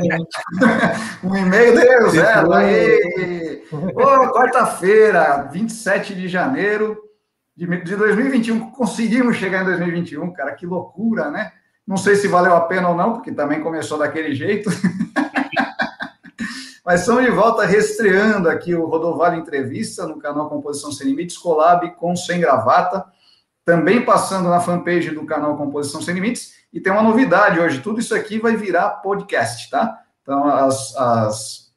um e-mail deu zero. Aí. Oh, quarta-feira, 27 de janeiro de 2021. Conseguimos chegar em 2021, cara. Que loucura, né? Não sei se valeu a pena ou não, porque também começou daquele jeito. Mas estamos de volta restreando aqui o Rodovalho Entrevista no canal Composição Sem Limites, Colab com Sem Gravata, também passando na fanpage do canal Composição Sem Limites. E tem uma novidade hoje: tudo isso aqui vai virar podcast, tá? Então, as, as,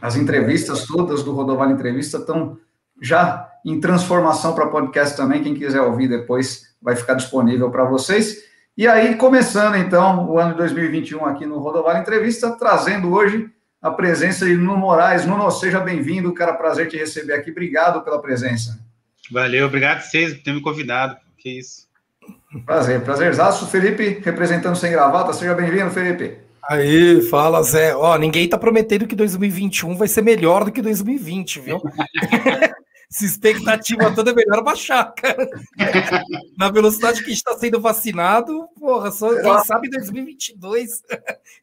as entrevistas todas do Rodovalho Entrevista estão já em transformação para podcast também. Quem quiser ouvir depois vai ficar disponível para vocês. E aí, começando então o ano de 2021 aqui no Rodovalho Entrevista, trazendo hoje a presença de Nuno Moraes. Nuno, seja bem-vindo, cara, prazer te receber aqui. Obrigado pela presença. Valeu, obrigado a vocês por terem me convidado. Que isso. Prazer, prazerzaço. Felipe, representando sem gravata, seja bem-vindo, Felipe. Aí, fala, Zé. Ó, ninguém tá prometendo que 2021 vai ser melhor do que 2020, viu? Essa expectativa toda é melhor baixar, cara. Na velocidade que a gente está sendo vacinado, porra, só quem sabe em 2022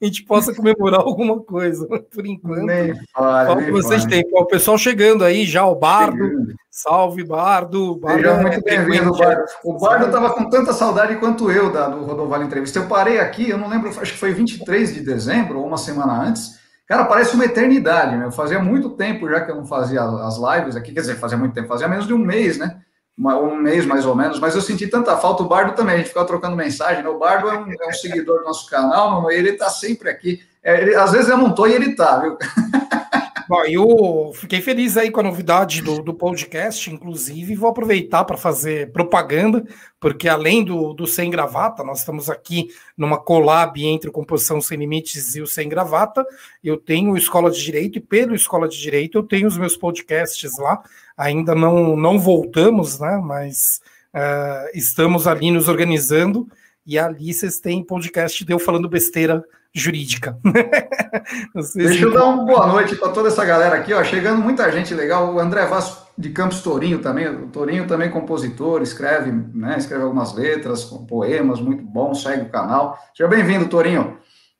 a gente possa comemorar alguma coisa. Por enquanto, nem fala, nem vocês têm. O pessoal chegando aí já, o Bardo. Chegando. Salve, Bardo. Bardo Seja é muito bem-vindo, Bardo. O Bardo estava com tanta saudade quanto eu da, do Rodovalho Entrevista. Eu parei aqui, eu não lembro, acho que foi 23 de dezembro, ou uma semana antes. Cara, parece uma eternidade, né? Fazia muito tempo já que eu não fazia as lives aqui, quer dizer, fazia muito tempo, fazia menos de um mês, né? Um mês mais ou menos, mas eu senti tanta falta. O Bardo também, a gente ficava trocando mensagem, né? O Bardo é um, é um seguidor do nosso canal, ele tá sempre aqui. É, ele, às vezes eu não tô e ele tá, viu? Bom, eu fiquei feliz aí com a novidade do, do podcast, inclusive, vou aproveitar para fazer propaganda, porque além do, do Sem Gravata, nós estamos aqui numa collab entre o Composição Sem Limites e o Sem Gravata. Eu tenho Escola de Direito, e pelo Escola de Direito eu tenho os meus podcasts lá. Ainda não, não voltamos, né? Mas uh, estamos ali nos organizando, e ali vocês têm podcast de eu falando besteira jurídica. Deixa eu dar uma boa noite para toda essa galera aqui, ó. Chegando muita gente legal. O André Vasco de Campos Torinho também. O Torinho também é compositor, escreve, né? Escreve algumas letras, poemas, muito bom, segue o canal. Seja bem-vindo, Torinho.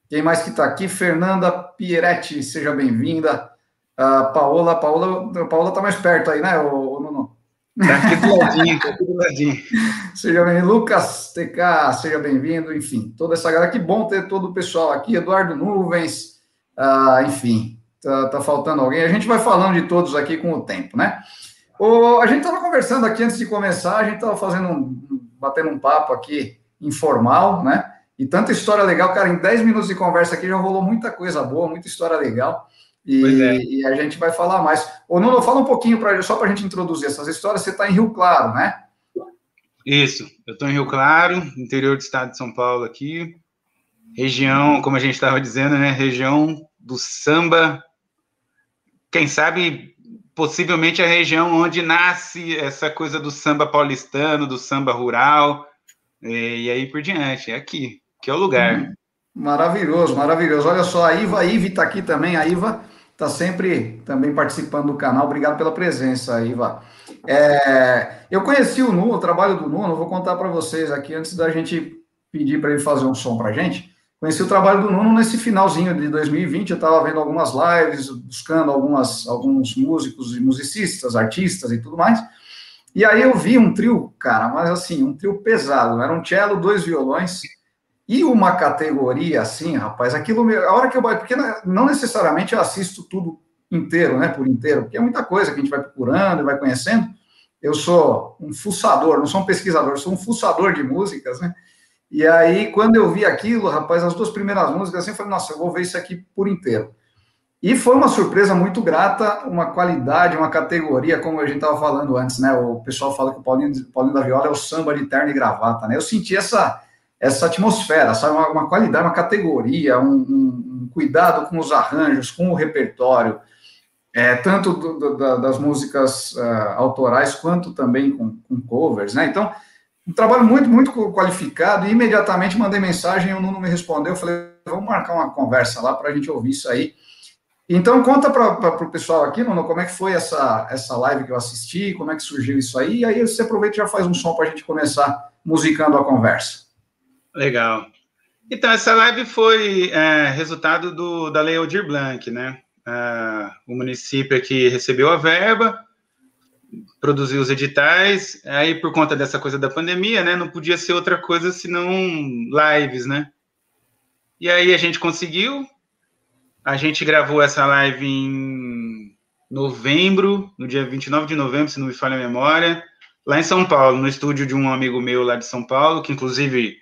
Quem mais que está aqui? Fernanda Pieretti, seja bem-vinda. A Paola, Paola, a Paola tá mais perto aí, né, o? Tá aqui do ladinho, tá aqui do ladinho. Seja bem-vindo, Lucas TK, seja bem-vindo, enfim, toda essa galera, que bom ter todo o pessoal aqui, Eduardo Nuvens, ah, enfim, tá, tá, faltando alguém, a gente vai falando de todos aqui com o tempo, né? O, a gente estava conversando aqui antes de começar, a gente estava fazendo um, batendo um papo aqui informal, né? E tanta história legal, cara, em 10 minutos de conversa aqui já rolou muita coisa boa, muita história legal. E, é. e, a gente vai falar mais. Ô, Nuno, fala um pouquinho pra, só para a gente introduzir essas histórias. Você está em Rio Claro, né? Isso, eu estou em Rio Claro, interior do estado de São Paulo aqui. Região, como a gente estava dizendo, né? Região do samba. Quem sabe, possivelmente a região onde nasce essa coisa do samba paulistano, do samba rural. E, e aí por diante. É aqui, que é o lugar. Hum, maravilhoso, maravilhoso. Olha só, a Iva Ive está aqui também. A Iva está sempre também participando do canal. Obrigado pela presença, Iva. É, eu conheci o Nuno, o trabalho do Nuno, vou contar para vocês aqui, antes da gente pedir para ele fazer um som para a gente. Conheci o trabalho do Nuno nesse finalzinho de 2020, eu estava vendo algumas lives, buscando algumas, alguns músicos e musicistas, artistas e tudo mais. E aí eu vi um trio, cara, mas assim, um trio pesado. Era um cello, dois violões, e uma categoria assim, rapaz, aquilo, a hora que eu porque não necessariamente eu assisto tudo inteiro, né, por inteiro, porque é muita coisa que a gente vai procurando e vai conhecendo. Eu sou um fuçador, não sou um pesquisador, sou um fuçador de músicas, né? E aí, quando eu vi aquilo, rapaz, as duas primeiras músicas, assim, eu falei, nossa, eu vou ver isso aqui por inteiro. E foi uma surpresa muito grata, uma qualidade, uma categoria, como a gente estava falando antes, né? O pessoal fala que o Paulinho, Paulinho da Viola é o samba de terno e gravata, né? Eu senti essa, essa atmosfera, sabe? Uma, uma qualidade, uma categoria, um, um, um, cuidado com os arranjos, com o repertório, é, tanto do, do, das músicas uh, autorais quanto também com, com, covers, né? Então, um trabalho muito, muito qualificado. E imediatamente mandei mensagem, o Nuno me respondeu. Eu falei, vamos marcar uma conversa lá para a gente ouvir isso aí. Então, conta para o pessoal aqui, Nuno, como é que foi essa, essa live que eu assisti, como é que surgiu isso aí. E aí você aproveita e já faz um som para a gente começar musicando a conversa. Legal. Então, essa live foi é, resultado do, da Lei Aldir Blanc, né? Uh, o município aqui recebeu a verba, produziu os editais, aí por conta dessa coisa da pandemia, né, não podia ser outra coisa senão lives, né? E aí a gente conseguiu, a gente gravou essa live em novembro, no dia 29 de novembro, se não me falha a memória, lá em São Paulo, no estúdio de um amigo meu lá de São Paulo, que inclusive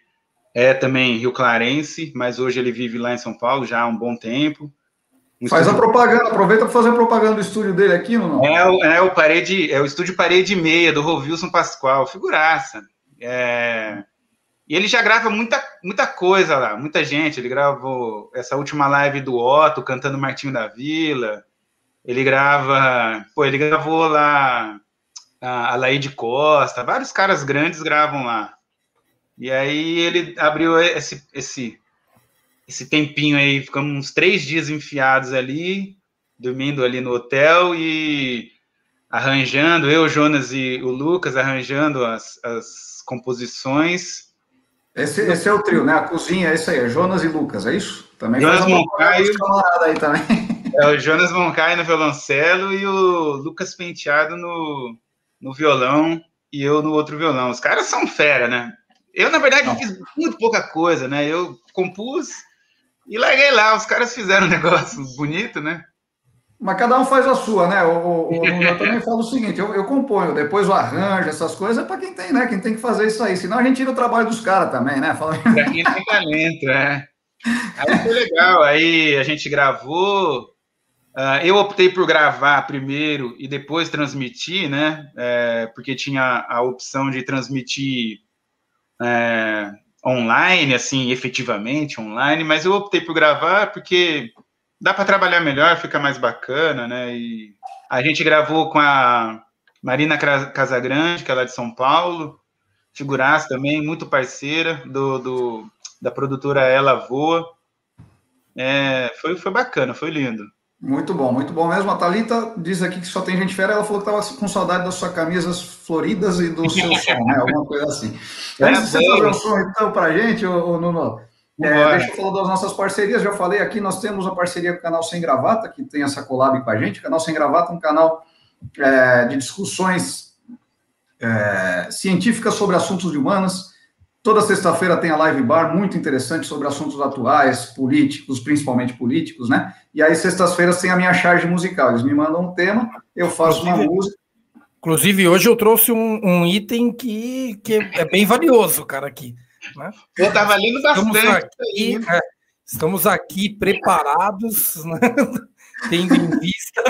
é também rio clarense, mas hoje ele vive lá em São Paulo já há um bom tempo. Um Faz estúdio... a propaganda, aproveita para fazer a propaganda do estúdio dele aqui, não? É o, é o parede, é o estúdio Parede Meia do Rovilson Pascoal, figuraça. É... E ele já grava muita, muita coisa lá, muita gente. Ele gravou essa última live do Otto cantando Martinho da Vila. Ele grava, pô, ele gravou lá a, Laide Costa, vários caras grandes gravam lá. E aí ele abriu esse, esse esse tempinho aí, ficamos uns três dias enfiados ali, dormindo ali no hotel e arranjando, eu, Jonas e o Lucas arranjando as, as composições. Esse, esse é o trio, né? A cozinha é isso aí, é Jonas e Lucas, é isso? Também Jonas Moncaio. Aí também. É o Jonas Moncaio no violoncelo e o Lucas Penteado no, no violão e eu no outro violão. Os caras são fera, né? Eu, na verdade, Não. fiz muito pouca coisa, né? Eu compus e larguei lá, os caras fizeram um negócio bonito, né? Mas cada um faz a sua, né? O, o, eu também falo o seguinte: eu, eu componho, depois o arranjo, essas coisas, é para quem tem, né? Quem tem que fazer isso aí. Senão a gente tira o trabalho dos caras também, né? Fala... Pra quem tem talento, é. Aí foi legal. Aí a gente gravou. Uh, eu optei por gravar primeiro e depois transmitir, né? É, porque tinha a opção de transmitir é, online, assim, efetivamente online, mas eu optei por gravar porque dá para trabalhar melhor, fica mais bacana, né? E a gente gravou com a Marina Casagrande, que é lá de São Paulo, figuraça também, muito parceira do, do da produtora Ela Voa. É, foi, foi bacana, foi lindo. Muito bom, muito bom mesmo. A Thalita diz aqui que só tem gente fera. Ela falou que estava com saudade das suas camisas floridas e do seu som, né? Alguma coisa assim. É Antes de você fazer um som, então, para a gente, ô, Nuno, é, deixa eu falar das nossas parcerias. Já falei aqui, nós temos a parceria com o canal Sem Gravata, que tem essa collab com a gente. O canal Sem Gravata é um canal é, de discussões é, científicas sobre assuntos de humanas Toda sexta-feira tem a Live Bar, muito interessante sobre assuntos atuais, políticos, principalmente políticos, né? E aí, sextas-feiras, tem a minha charge musical. Eles me mandam um tema, eu faço inclusive, uma música. Inclusive, hoje eu trouxe um, um, item que, que é bem valioso, cara, aqui. Né? Eu estava lendo bastante. Estamos aqui, é, estamos aqui preparados, né? tendo em vista.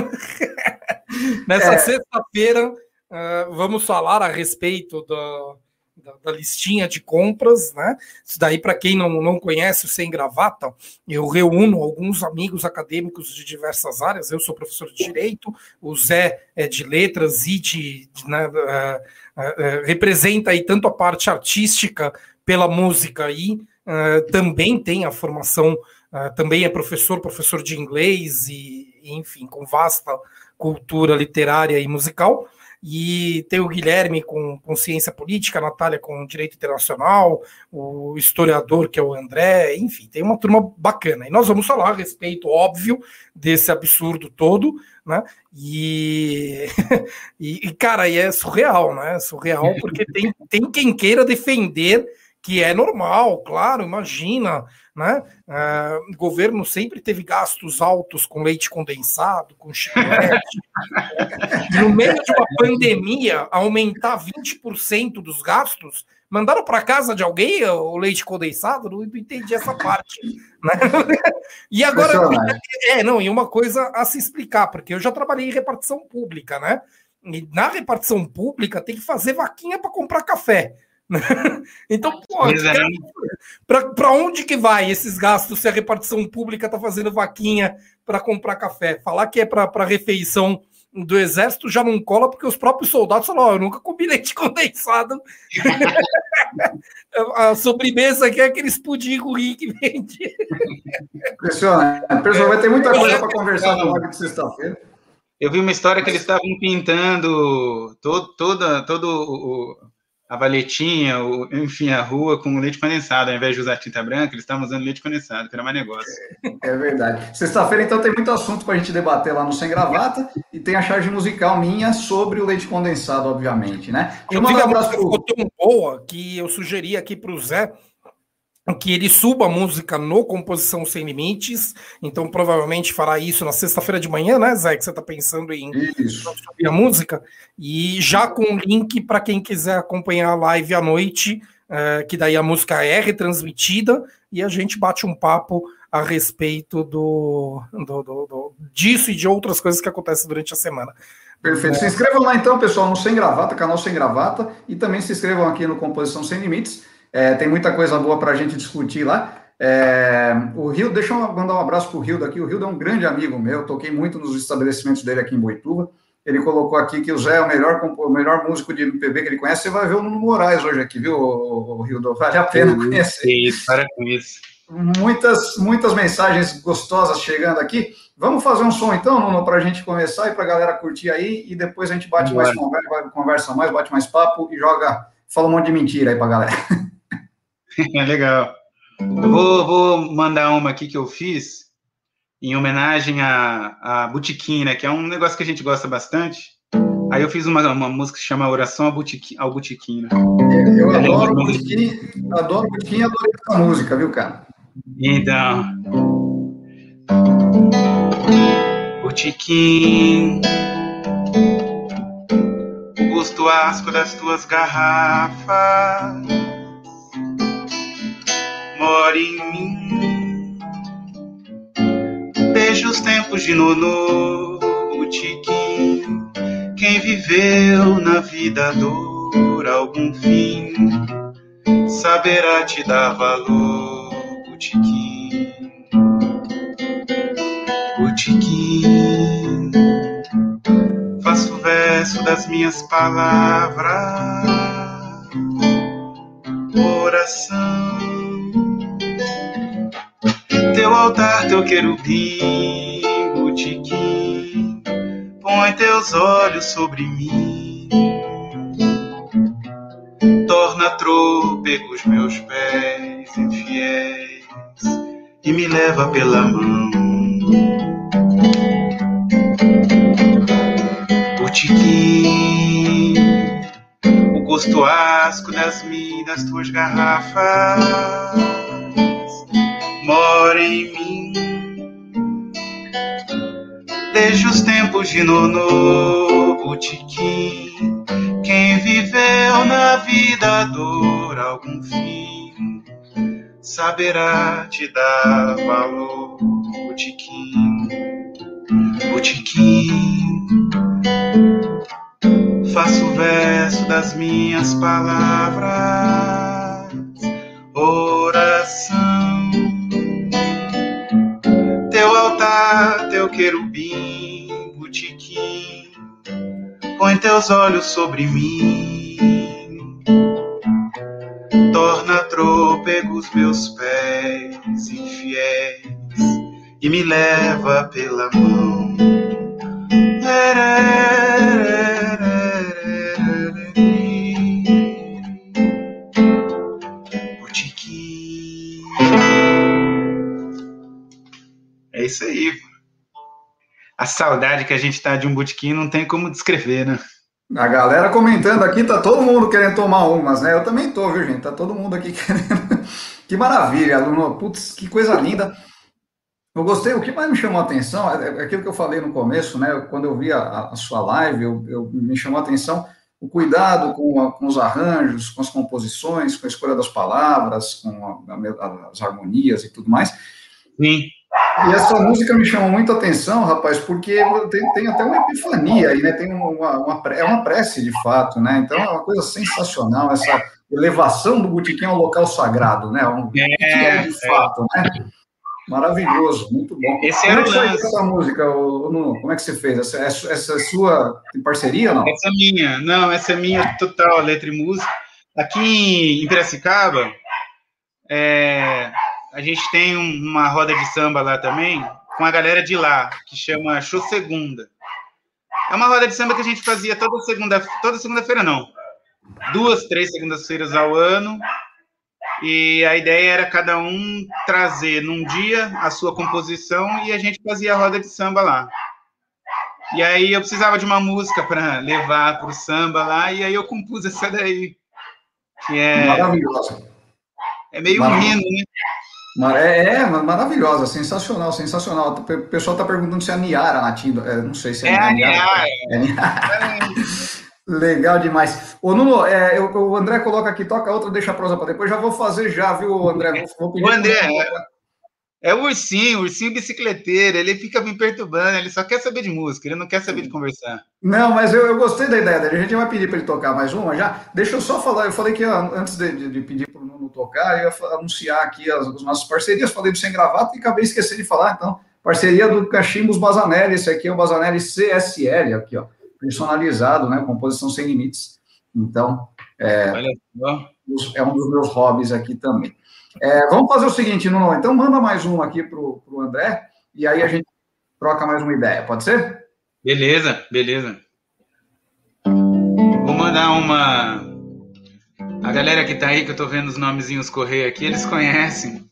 Nessa é. sexta-feira, uh, vamos falar a respeito do da, da, listinha de compras, né? Isso daí, para quem não, não conhece o Sem Gravata, eu reúno alguns amigos acadêmicos de diversas áreas. Eu sou professor de Direito, o Zé é de Letras e de. de né, uh, uh, representa aí tanto a parte artística pela música e também tem a formação, também é professor, professor de inglês e, enfim, com vasta cultura literária e musical e tem o Guilherme com, com ciência política, a Natália com direito internacional, o historiador que é o André, enfim, tem uma turma bacana. E nós vamos falar a respeito, óbvio, desse absurdo todo, né? E, e, cara, e é surreal, né? Surreal porque tem, tem quem queira defender que é normal, claro, imagina, né? Uh, o governo sempre teve gastos altos com leite condensado, com chiclete. no meio de uma pandemia, aumentar 20% dos gastos, mandaram para casa de alguém o leite condensado? Não entendi essa parte. Né? e agora, é, não, e uma coisa a se explicar, porque eu já trabalhei em repartição pública, né? E na repartição pública tem que fazer vaquinha para comprar café. então, para onde que vai esses gastos se a repartição pública está fazendo vaquinha para comprar café? Falar que é para refeição do exército já não cola porque os próprios soldados falam: oh, eu nunca comi leite condensado. a sobremesa aqui é aqueles pudim ruim que vende. Impressionante. Pessoal, vai ter muita coisa para conversar no live de sexta-feira. Eu vi uma história que eles estavam pintando todo, toda, todo o a valetinha, o, enfim, a rua com leite condensado. Ao invés de usar tinta branca, eles estavam usando leite condensado, que era mais negócio. É, é verdade. Sexta-feira, então, tem muito assunto para a gente debater lá no Sem Gravata e tem a charge musical minha sobre o leite condensado, obviamente, né? Eu tive a música ficou tão boa que eu sugeri aqui para o Zé que ele suba a música no Composição Sem Limites, então provavelmente fará isso na sexta-feira de manhã, né, Zé? Que você está pensando em subir a música, e já com link para quem quiser acompanhar a live à noite, é, que daí a música é retransmitida e a gente bate um papo a respeito do, do, do, do disso e de outras coisas que acontecem durante a semana. Perfeito. É. Se inscrevam lá então, pessoal, no Sem Gravata, canal Sem Gravata, e também se inscrevam aqui no Composição Sem Limites. É, tem muita coisa boa para a gente discutir lá. É, o Rio, deixa eu mandar um abraço para o Rio daqui. O Rio é um grande amigo meu, toquei muito nos estabelecimentos dele aqui em Boituva. Ele colocou aqui que o Zé é o melhor, o melhor músico de MPB que ele conhece. Você vai ver o Nuno Moraes hoje aqui, viu, o, Rio? Vale a pena conhecer. Isso, para com isso. Muitas, muitas mensagens gostosas chegando aqui. Vamos fazer um som então, Nuno, para a gente começar e para a galera curtir aí, e depois a gente bate mais conversa, conversa mais, bate mais papo e joga, fala um monte de mentira aí para a galera. É legal. Eu vou, vou, mandar uma aqui que eu fiz em homenagem à, à Botiquim, né? Que é um negócio que a gente gosta bastante. Aí eu fiz uma, uma música que se chama Oração ao Botiquim, ao Botiquim né? Eu, eu adoro o Botiquim, adoro o Botiquim e adoro essa música, viu, cara? Então. Botiquim, gosto asco das tuas garrafas mora em mim. Desde os tempos de Nono, Botiquim, quem viveu na vida dor algum fim, saberá te dar valor, Botiquim. Botiquim, faço verso das minhas palavras, oração altar, teu querubim, botiquim, põe teus olhos sobre mim. Torna trôpegos meus pés infiéis e me leva pela mão. Botiquim, o gosto asco das minhas, tuas garrafas mora em mim. Desde os tempos de Nono Botiquim, quem viveu na vida dor algum fim, saberá te dar valor, Botiquim, Botiquim. Faço o verso das minhas palavras, oração teu querubim, botiquim, põe teus olhos sobre mim, torna trôpegos meus pés infiéis e me leva pela mão. Botiquim. É isso aí a saudade que a gente tá de um botequim não tem como descrever, né? A galera comentando aqui, tá todo mundo querendo tomar umas, né? Eu também tô, viu, gente? Tá todo mundo aqui querendo. que maravilha, aluno. Putz, que coisa linda. Eu gostei, o que mais me chamou a atenção é, é aquilo que eu falei no começo, né? Quando eu vi a, a sua live, eu, eu, me chamou a atenção o cuidado com, a, com, os arranjos, com as composições, com a escolha das palavras, com a, as harmonias e tudo mais. Sim. E essa música me chamou muito a atenção, rapaz, porque tem, tem até uma epifania aí, né? Tem uma, uma, é uma prece de fato, né? Então é uma coisa sensacional essa elevação do botequim ao local sagrado, né? Um, é, de é. fato, né? Maravilhoso, muito bom. Esse como é que foi essa música, Nuno? Como é que você fez? Essa, essa é sua parceria ou não? Essa é minha, não, essa é minha total, letra e música. Aqui em Piracicaba, é, a gente tem uma roda de samba lá também, com a galera de lá, que chama Show Segunda. É uma roda de samba que a gente fazia toda segunda, toda segunda-feira não. duas, três segundas-feiras ao ano. E a ideia era cada um trazer num dia a sua composição e a gente fazia a roda de samba lá. E aí eu precisava de uma música para levar para o samba lá, e aí eu compus essa daí. Que é. Maravilhosa. É meio um hino, né? É, é, maravilhosa, sensacional, sensacional. O pessoal está perguntando se é a Niara latindo. É, não sei se é, é a Niara. É a Niara. Legal demais. Ô, Nuno, é, eu, o André coloca aqui, toca outra, deixa a prosa para depois. Já vou fazer já, viu, André? Vou, vou o André, é o ursinho, o ursinho bicicleteiro, ele fica me perturbando, ele só quer saber de música, ele não quer saber de conversar. Não, mas eu, eu gostei da ideia dele, a gente vai pedir para ele tocar mais uma já. Deixa eu só falar, eu falei que antes de, de, de pedir para o tocar, eu ia anunciar aqui as, as, nossas parcerias, falei do Sem Gravata e acabei esquecendo de falar, então, parceria do Cachimbos Bazanelli, esse aqui é o Bazanelli CSL, aqui, ó, personalizado, né, composição sem limites. Então, é, é um dos meus hobbies aqui também. É, vamos fazer o seguinte, Nuno. Então, manda mais um aqui para o André e aí a gente troca mais uma ideia. Pode ser? Beleza, beleza. Vou mandar uma. A galera que está aí, que eu estou vendo os nomezinhos correr aqui, eles conhecem.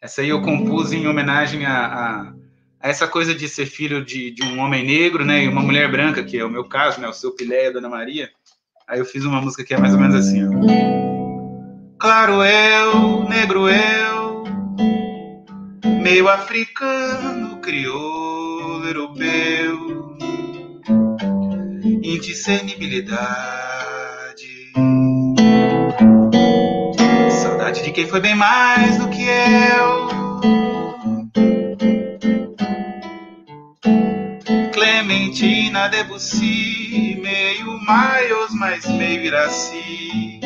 Essa aí eu compus em homenagem a, a, a essa coisa de ser filho de, de, um homem negro, né, e uma mulher branca, que é o meu caso, né, o seu Pilé e a Dona Maria. Aí eu fiz uma música que é mais ou menos assim, ó. Claro eu, negro eu, meio africano, crioulo, europeu, indiscernibilidade. Quem foi bem mais do que eu. Clementina Debussy, meio Miles, mas meio Iraci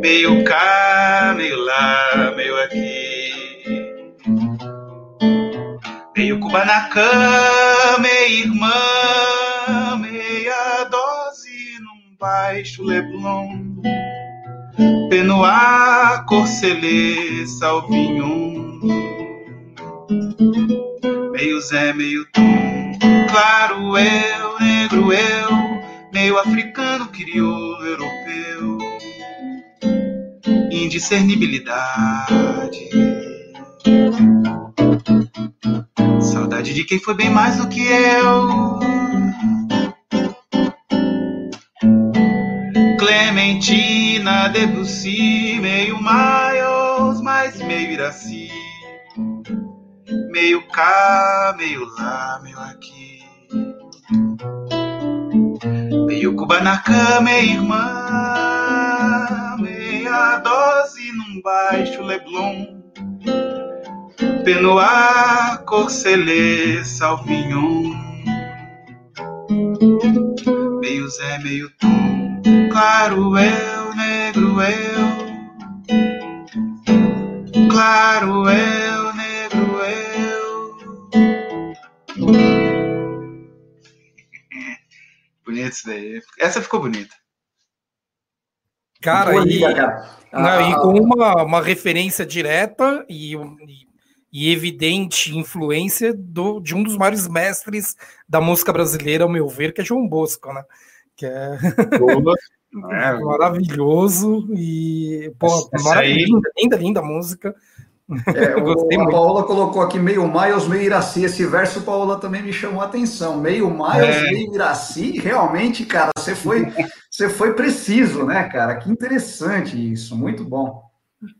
meio cá, meio lá, meio aqui. Meio Kubanacan, meia irmã, meia dose num baixo Leblon. Penoir, Corcelê, Salvignon. Meio Zé, meio Tom, claro eu, negro eu, meio africano, crioulo, europeu indiscernibilidade. Saudade de quem foi bem mais do que eu. Clementina, Debussy, meio Miles, mas meio Iraci. Meio cá, meio lá, meio aqui. Meio Kubanacan, meio irmã meia dose num baixo Leblon. Penoir, Corcelê, Salvignon. Meio Zé, meio Tom, claro eu, negro eu. Claro eu, negro eu. Bonito isso daí. Essa ficou bonita. Cara, e, cara. Não, e com uma, uma referência direta e, e evidente influência do, de um dos maiores mestres da música brasileira, ao meu ver, que é João Bosco, né? Que é, é maravilhoso e pô, linda, linda música. É, o, a Paola colocou aqui meio Miles, meio Iraci. Esse verso, Paola, também me chamou a atenção. Meio Miles, é. meio Iraci. Realmente, cara, você foi, você foi preciso, né, cara? Que interessante isso. Muito bom.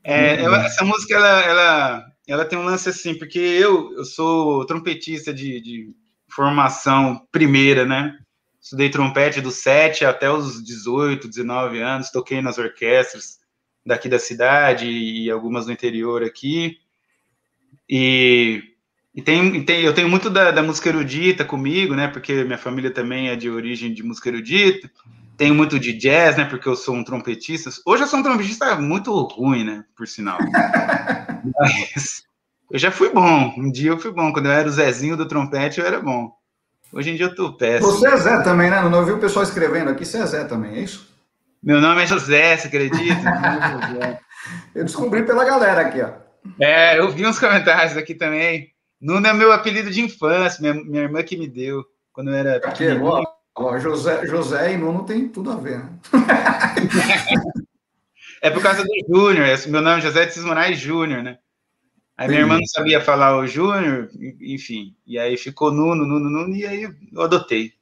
É, ela, essa música, ela, ela, ela tem um lance assim, porque eu, eu sou trompetista de, de formação primeira, né? Estudei trompete dos 7 até os 18, 19 anos, toquei nas orquestras daqui da cidade e algumas do interior aqui. E, e, tem, e tem, eu tenho muito da, da, música erudita comigo, né? Porque minha família também é de origem de música erudita. Tenho muito de jazz, né? Porque eu sou um trompetista. Hoje eu sou um trompetista muito ruim, né? Por sinal. Mas eu já fui bom. Um dia eu fui bom. Quando eu era o Zezinho do trompete, eu era bom. Hoje em dia eu tô péssimo. Você é Zé também, né? Não ouvi o pessoal escrevendo aqui. Você é Zé também, é isso? Meu nome é José, você acredita? eu descobri pela galera aqui, ó. É, eu vi uns comentários aqui também. Nuno é meu apelido de infância, minha, minha irmã que me deu quando eu era pequeno. Ó, José, José e Nuno tem tudo a ver, né? é por causa do Júnior, meu nome é José de Cis Júnior, né? Aí minha irmã não sabia falar o Júnior, enfim, e aí ficou Nuno, Nuno, Nuno, e aí eu adotei.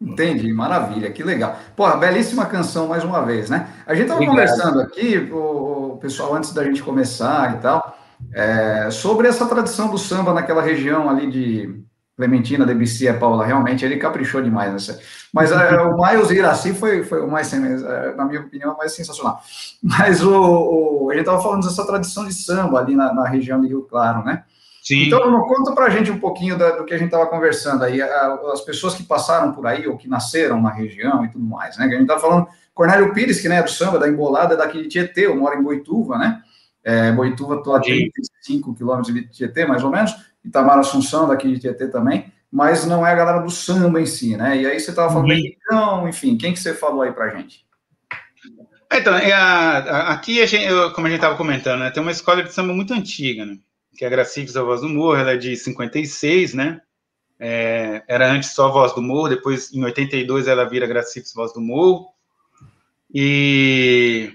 Entendi, maravilha, que legal. Pô, belíssima canção mais uma vez, né? A gente estava conversando aqui, o, o, pessoal, antes da gente começar e tal, é, sobre essa tradição do samba naquela região ali de Clementina, Debussy, a Paula, realmente ele caprichou demais nessa. Mas é, o Miles Iraci foi, foi o mais, é, na minha opinião, mais sensacional. Mas o, o a gente estava falando dessa tradição de samba ali na, na região de Rio Claro, né? Sim. Então, conta para a gente um pouquinho da, do que a gente estava conversando aí, as pessoas que passaram por aí ou que nasceram na região e tudo mais, né? Que a gente estava falando, Cornélio Pires, que né, é do samba, da Embolada, é daqui de Tietê, eu moro em Boituva, né? É, Boituva, estou a 35 quilômetros de Tietê, mais ou menos, Itamar Assunção, daqui de Tietê também, mas não é a galera do samba em si, né? E aí você estava falando, então, enfim, quem que você falou aí para gente? Então, é aqui, a gente, como a gente estava comentando, né, tem uma escola de samba muito antiga, né? que é a Gracifes, a Voz do Morro, ela é de 56, né? É, era antes só Voz do Morro, depois em 82 ela vira Gracifes Voz do Morro. E,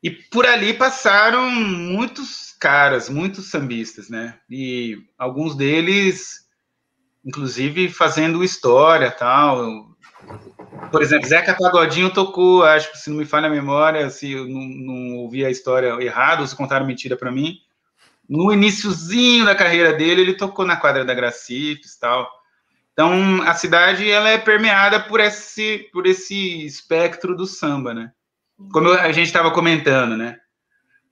e por ali passaram muitos caras, muitos sambistas, né? E alguns deles, inclusive, fazendo história tal. Por exemplo, Zeca Pagodinho tocou, acho que se não me falha a memória, se eu não, não ouvi a história errada ou se contaram mentira para mim, no iníciozinho da carreira dele, ele tocou na quadra da Gracifes tal. Então, a cidade ela é permeada por esse, por esse espectro do samba, né? Como a gente estava comentando, né?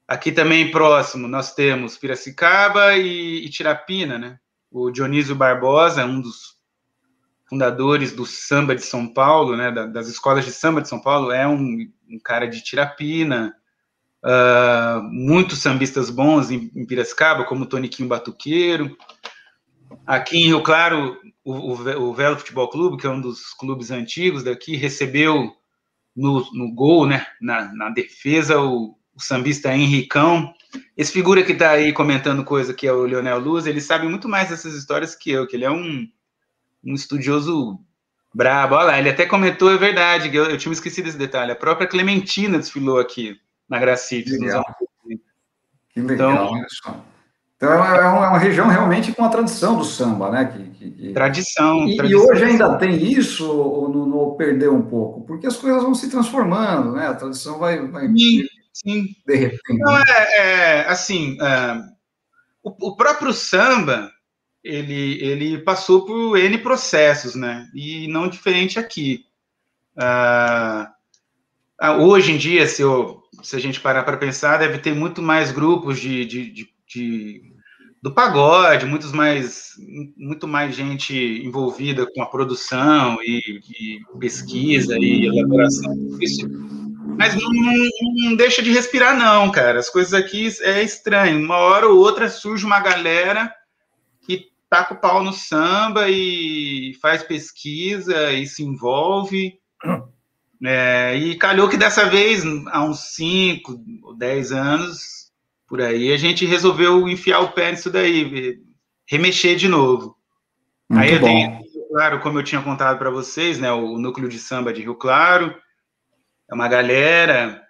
Aqui também próximo nós temos Piracicaba e, e Tirapina, né? O Dionísio Barbosa, um dos fundadores do samba de São Paulo, né? das escolas de samba de São Paulo, é um, um cara de Tirapina uh, muitos sambistas bons em, em, Piracicaba, como Toniquinho Batuqueiro. Aqui em Rio Claro, o, o, o, Velo Futebol Clube, que é um dos clubes antigos daqui, recebeu no, no gol, né, na, na defesa, o, o sambista Henricão. Esse figura que está aí comentando coisa que é o Leonel Luz, ele sabe muito mais dessas histórias que eu, que ele é um, um estudioso brabo. Olha lá, ele até comentou, é verdade, eu, eu tinha esquecido esse detalhe. A própria Clementina desfilou aqui na Gracite. Que legal. Que legal, então, Então é uma, é uma, região realmente com a tradição do samba, né? Que, que, que... Tradição, e, tradição. E hoje ainda tem isso ou não perdeu um pouco? Porque as coisas vão se transformando, né? A tradição vai, vai sim, sim. derretendo. Não, é, é assim, é, o, o, próprio samba, ele, ele passou por N processos, né? E não diferente aqui. Ah, ah hoje em dia, se eu se a gente parar para pensar, deve ter muito mais grupos de, de, de, de, do pagode, muitos mais, muito mais gente envolvida com a produção e, e pesquisa e elaboração. Isso, mas não, não, deixa de respirar, não, cara. As coisas aqui é estranho. Uma hora ou outra surge uma galera que taca o pau no samba e faz pesquisa e se envolve. É, e calhou que dessa vez, há uns 5 ou 10 anos, por aí, a gente resolveu enfiar o pé nisso daí, remexer de novo. Muito aí eu bom. tenho, claro, como eu tinha contado para vocês, né, o núcleo de samba de Rio Claro, é uma galera,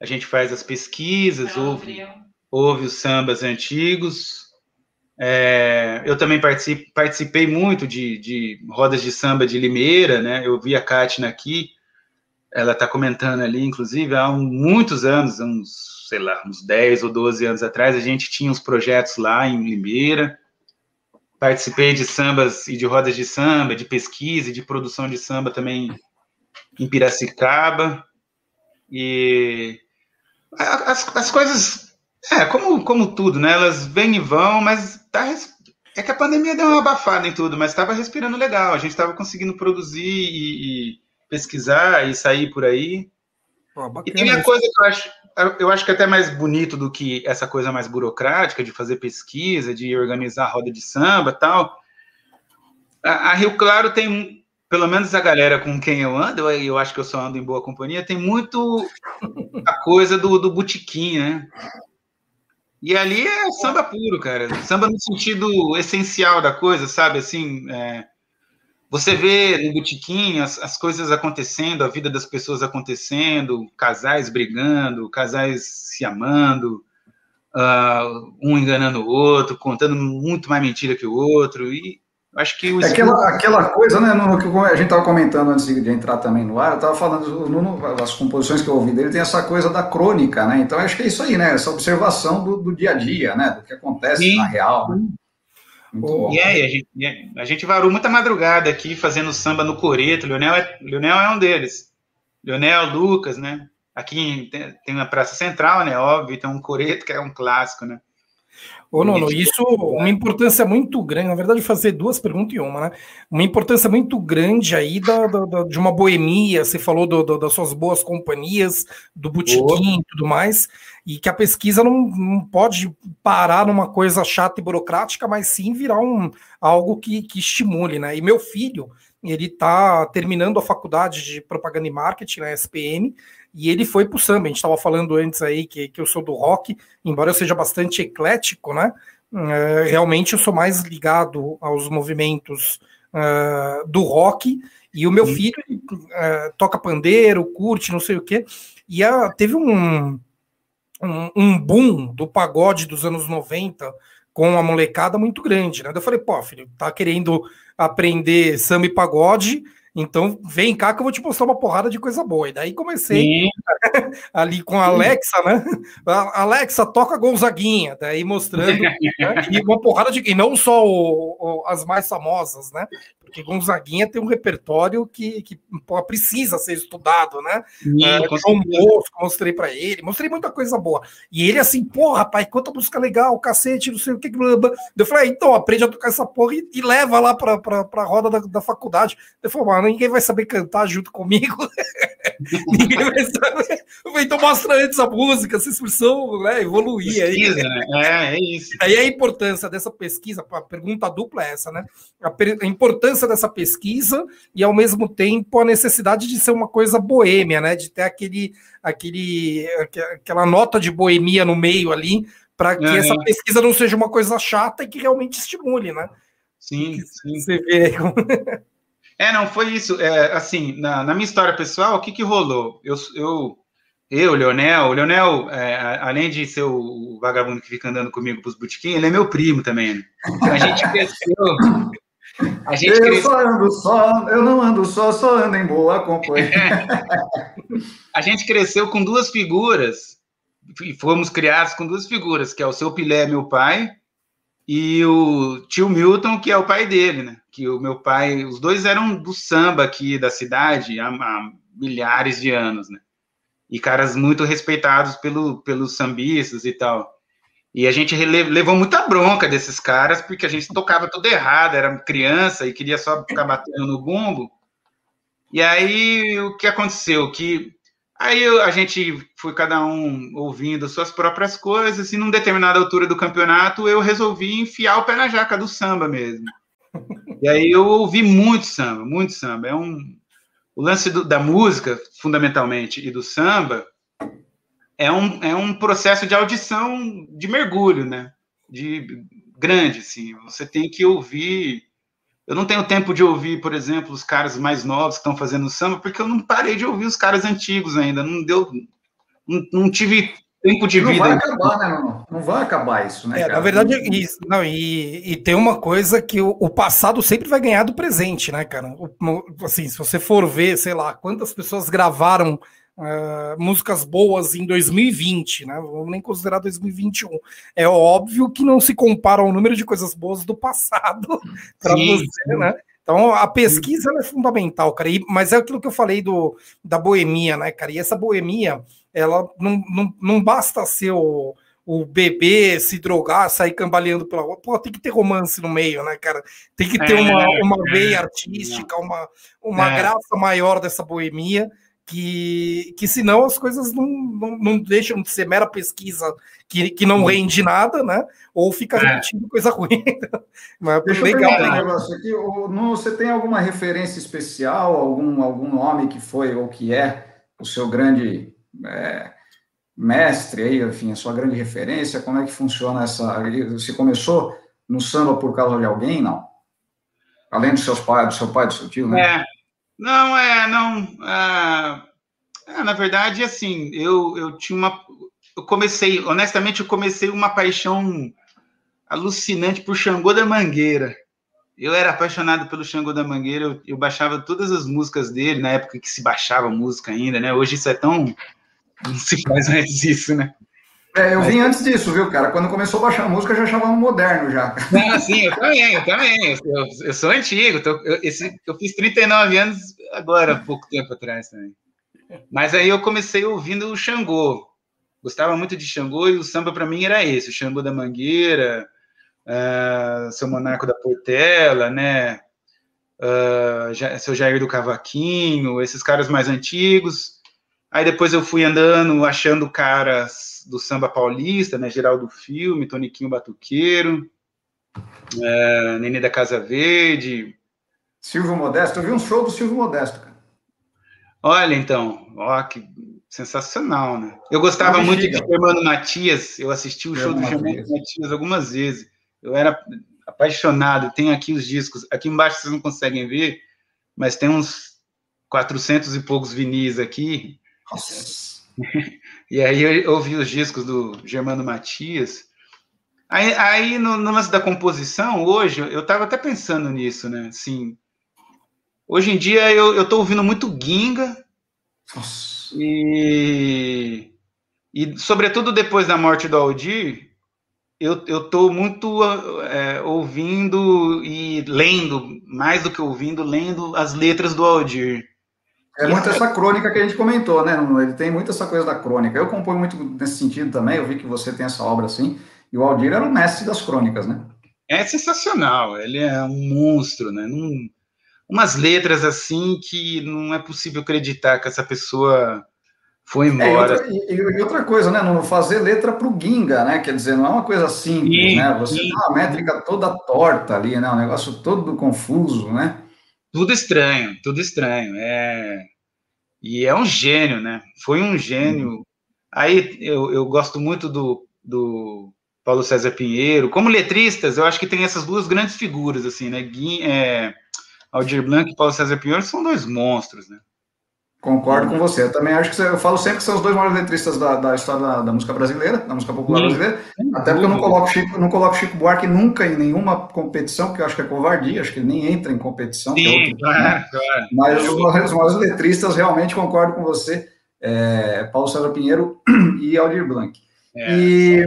a gente faz as pesquisas, ouve, ouve os sambas antigos. É, eu também participei, participei muito de, de rodas de samba de Limeira, né? Eu vi a Kátina aqui, ela está comentando ali, inclusive, há muitos anos, uns, sei lá, uns 10 ou 12 anos atrás, a gente tinha uns projetos lá em Limeira, participei de sambas e de rodas de samba, de pesquisa e de produção de samba também em Piracicaba, e as, as coisas, é, como, como tudo, né, elas vêm e vão, mas tá, é que a pandemia deu uma abafada em tudo, mas estava respirando legal, a gente estava conseguindo produzir e, e pesquisar e sair por aí. Pô, e tem a coisa que eu acho, eu acho que é até mais bonito do que essa coisa mais burocrática de fazer pesquisa, de organizar a roda de samba tal. A, a Rio Claro tem, pelo menos a galera com quem eu ando, eu, eu acho que eu só ando em boa companhia, tem muito a coisa do, do botequim, né? E ali é samba puro, cara. Samba no sentido essencial da coisa, sabe? Assim, é, você vê no botiquim as, as, coisas acontecendo, a vida das pessoas acontecendo, casais brigando, casais se amando, uh, um enganando o outro, contando muito mais mentira que o outro, e acho que o é aquela, aquela coisa, né, Nuno, que a gente estava comentando antes de entrar também no ar, eu estava falando, Nuno, as composições que eu ouvi dele tem essa coisa da crônica, né? Então acho que é isso aí, né? Essa observação do, do dia a dia, né? Do que acontece Sim. na real. Né? Muito e aí, a gente, a gente varou muita madrugada aqui fazendo samba no Coreto. Leonel é, Leonel é um deles. Leonel, Lucas, né? Aqui tem, tem uma Praça Central, né? Óbvio, tem um Coreto que é um clássico, né? Ô, Nono, isso uma importância muito grande, na verdade, fazer duas perguntas em uma, né? Uma importância muito grande aí da, da, da de uma boemia, você falou do, do, das suas boas companhias, do botequim e tudo mais, e que a pesquisa não, não pode parar numa coisa chata e burocrática, mas sim virar um, algo que, que estimule, né? E meu filho, ele está terminando a faculdade de propaganda e marketing na SPM, e ele foi para o samba. A gente estava falando antes aí que, que eu sou do rock, embora eu seja bastante eclético, né? Uh, realmente eu sou mais ligado aos movimentos uh, do rock. E o meu filho uh, toca pandeiro, curte, não sei o quê. E teve um, um, um, boom do pagode dos anos 90 com a molecada muito grande, né? Eu falei, pô, filho, tá querendo aprender samba e pagode, então, vem cá que eu vou te mostrar uma porrada de coisa boa. E daí comecei ali com a Alexa, né? A Alexa, toca Gonzaguinha. Daí mostrando né? e uma porrada de. E não só o, o, as mais famosas, né? Porque Gonzaguinha tem um repertório que, que precisa ser estudado, né? Sim, é, João Bosco, mostrei para ele, mostrei muita coisa boa. E ele assim, porra, rapaz, quanta música legal, cacete, não sei o que. Eu falei, ah, então, aprende a tocar essa porra e, e leva lá pra, pra, pra roda da, da faculdade. Ele falou, mano, ninguém vai saber cantar junto comigo. ninguém vai saber. Eu falei, então mostra antes a música, essa expressão, né? Evoluir aí. Né? É, é isso. Aí a importância dessa pesquisa, a pergunta dupla é essa, né? A, a importância importância dessa pesquisa e, ao mesmo tempo, a necessidade de ser uma coisa boêmia, né? De ter aquele, aquele, aquela nota de boemia no meio ali, para que essa pesquisa não seja uma coisa chata e que realmente estimule, né? Sim, sim. Você vê É, não, foi isso. É, assim, na, na, minha história pessoal, o que que rolou? Eu, eu, eu Leonel, o Leonel, é, além de ser o vagabundo que fica andando comigo pros botiquinhos, ele é meu primo também. Né? A gente cresceu, eu cresce... só ando só, eu não ando só, só ando em boa companhia. a gente cresceu com duas figuras, e fomos criados com duas figuras, que é o seu Pilé, meu pai, e o tio Milton, que é o pai dele, né? Que o meu pai, os dois eram do samba aqui da cidade há, há milhares de anos, né? E caras muito respeitados pelo, pelos sambistas e tal. E a gente levou muita bronca desses caras, porque a gente tocava tudo errado, era criança e queria só ficar batendo no bumbo. E aí o que aconteceu? Que aí a gente foi cada um ouvindo suas próprias coisas, e num determinada altura do campeonato eu resolvi enfiar o pé na jaca do samba mesmo. E aí eu ouvi muito samba, muito samba. É um o lance do, da música, fundamentalmente, e do samba, é um, é um processo de audição de mergulho, né? De grande, assim. Você tem que ouvir. Eu não tenho tempo de ouvir, por exemplo, os caras mais novos que estão fazendo samba, porque eu não parei de ouvir os caras antigos ainda. Não deu. Não, não tive tempo de não vida. Vai acabar, né, não? Não vai acabar isso, né? É, na verdade, isso, não, e, e, tem uma coisa que o, o, passado sempre vai ganhar do presente, né, cara? O, assim, se você for ver, sei lá, quantas pessoas gravaram uh, músicas boas em 2020, né? Vamos nem considerar 2021. É óbvio que não se compara ao número de coisas boas do passado para você, sim. né? Então a pesquisa é fundamental, cara. E, mas é aquilo que eu falei do, da boemia, né, cara? E essa boemia, ela não, não, não basta ser o, o bebê se drogar, sair cambaleando pela rua. Pô, tem que ter romance no meio, né, cara? Tem que ter é, uma, uma veia artística, uma, uma é. graça maior dessa boemia que, que senão as coisas não, não, não, deixam de ser mera pesquisa que, que não rende nada, né? Ou fica é. repetindo coisa ruim. Mas Deixa legal, eu um negócio aqui. você tem alguma referência especial, algum, algum nome que foi ou que é o seu grande é, mestre aí, enfim, a sua grande referência? Como é que funciona essa. Você começou no samba por causa de alguém, não? Além dos seus pais, do seu pai, do seu tio, né? É. Não, é, não. É, na verdade, assim, eu, eu tinha uma. Eu comecei, honestamente, eu comecei uma paixão alucinante por Xangô da Mangueira. Eu era apaixonado pelo Xangô da Mangueira, eu, eu, baixava todas as músicas dele, na época que se baixava música ainda, né? Hoje isso é tão. Não se faz mais isso, né? É, eu vim antes disso, viu, cara? Quando começou a baixar música, eu já achava um moderno já. Ah, sim, eu também, eu também. Eu, eu sou antigo, tô, eu, esse, eu fiz 39 anos agora, pouco tempo atrás também. Mas aí eu comecei ouvindo o Xangô. Gostava muito de Xangô e o samba para mim era esse, o Xangô da Mangueira, uh, seu Monaco da Portela, né? Uh, seu Jair do Cavaquinho, esses caras mais antigos. Aí depois eu fui andando, achando caras do samba paulista, né? Geraldo Filme, Toniquinho Batuqueiro, uh, Nenê da Casa Verde. Silvio Modesto, eu vi um show do Silvio Modesto, cara. Olha, então, ó, que sensacional, né? Eu gostava muito de Germano Matias, eu assisti o show do Germano Matias algumas vezes. Eu era apaixonado. Tem aqui os discos. Aqui embaixo vocês não conseguem ver, mas tem uns 400 e poucos vinis aqui. Nossa. e aí eu ouvi os discos do Germano Matias. Aí, aí no, no lance da composição, hoje, eu estava até pensando nisso, né? Assim, hoje em dia eu, estou ouvindo muito Ginga. Nossa. E, e, sobretudo depois da morte do Aldir, eu estou muito é, ouvindo e lendo, mais do que ouvindo, lendo as letras do Aldir. É muito essa crônica que a gente comentou, né? Ele tem muito essa coisa da crônica. Eu componho muito nesse sentido também. Eu vi que você tem essa obra assim. E o Aldir era o mestre das crônicas, né? É sensacional. Ele é um monstro, né? Num, umas letras assim que não é possível acreditar que essa pessoa foi embora. É, e, outra, e, outra, coisa, né? Não fazer letra para o Ginga, né? Quer dizer, não é uma coisa simples, sim, né? Você sim. tem uma métrica toda torta ali, né? Um negócio todo confuso, né? Tudo estranho, tudo estranho. É... E é um gênio, né? Foi um gênio. Aí eu, eu gosto muito do, do Paulo César Pinheiro. Como letristas, eu acho que tem essas duas grandes figuras, assim, né? Guin, é... Aldir Blanc e Paulo César Pinheiro são dois monstros, né? Concordo com você. Eu também acho que eu falo sempre que são os dois maiores letristas da, da história da, da, música brasileira, da música popular Sim. brasileira. Até porque eu não coloco Chico, não coloco Chico Buarque nunca em nenhuma competição, porque eu acho que é covardia, acho que ele nem entra em competição. Sim, é claro, né? claro. Mas os, os maiores letristas realmente concordo com você, é, Paulo César Pinheiro e Aldir Blanc. É. E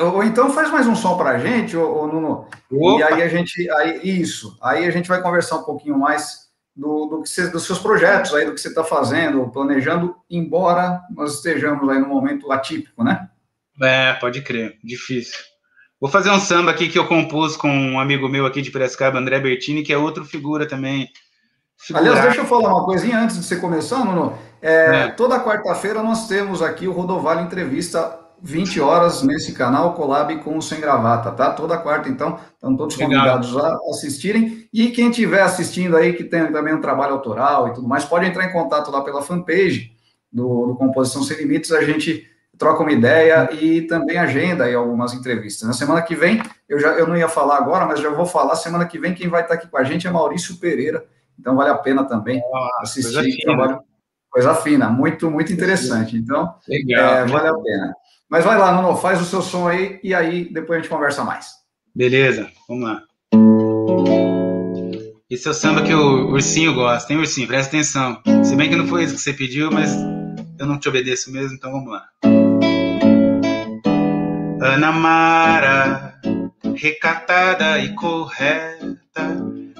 ou então faz mais um som para a gente, ô Nuno. Opa. E aí a gente, aí, isso, aí a gente vai conversar um pouquinho mais do, do que você, dos seus projetos aí, do que você está fazendo, planejando, embora nós estejamos aí num momento atípico, né? É, pode crer, difícil. Vou fazer um samba aqui que eu compus com um amigo meu aqui de Piracicaba, André Bertini, que é outro figura também. Aliás, deixa eu falar uma coisinha antes de você começar, Nuno. É, é. Toda quarta-feira nós temos aqui o Rodovalho Entrevista 20 horas nesse canal Colab com o Sem Gravata, tá? Toda quarta, então, estão todos convidados a assistirem. E quem estiver assistindo aí, que tem também um trabalho autoral e tudo mais, pode entrar em contato lá pela fanpage do, do Composição Sem Limites, a gente troca uma ideia e também agenda aí algumas entrevistas. Na semana que vem, eu já eu não ia falar agora, mas já vou falar, semana que vem quem vai estar aqui com a gente é Maurício Pereira, então vale a pena também assistir. Coisa fina. Trabalho, coisa fina, muito, muito interessante. Então, é, vale a pena. Mas vai lá, Nuno, faz o seu som aí e aí depois a gente conversa mais. Beleza, vamos lá. Esse é o samba que o ursinho gosta, hein, ursinho? Presta atenção. Se bem que não foi isso que você pediu, mas eu não te obedeço mesmo, então vamos lá. Ana Mara, recatada e correta,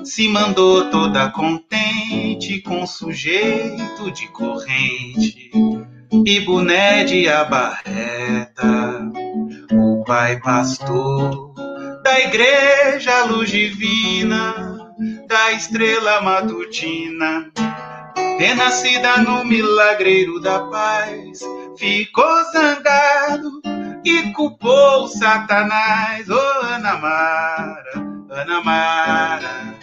se mandou toda contente com sujeito de corrente e boné de abarreta. O pai pastor da igreja luz divina, da estrela matutina, renascida no milagreiro da paz, ficou zangado e culpou Satanás. Oh, Ana Mara, Ana Mara,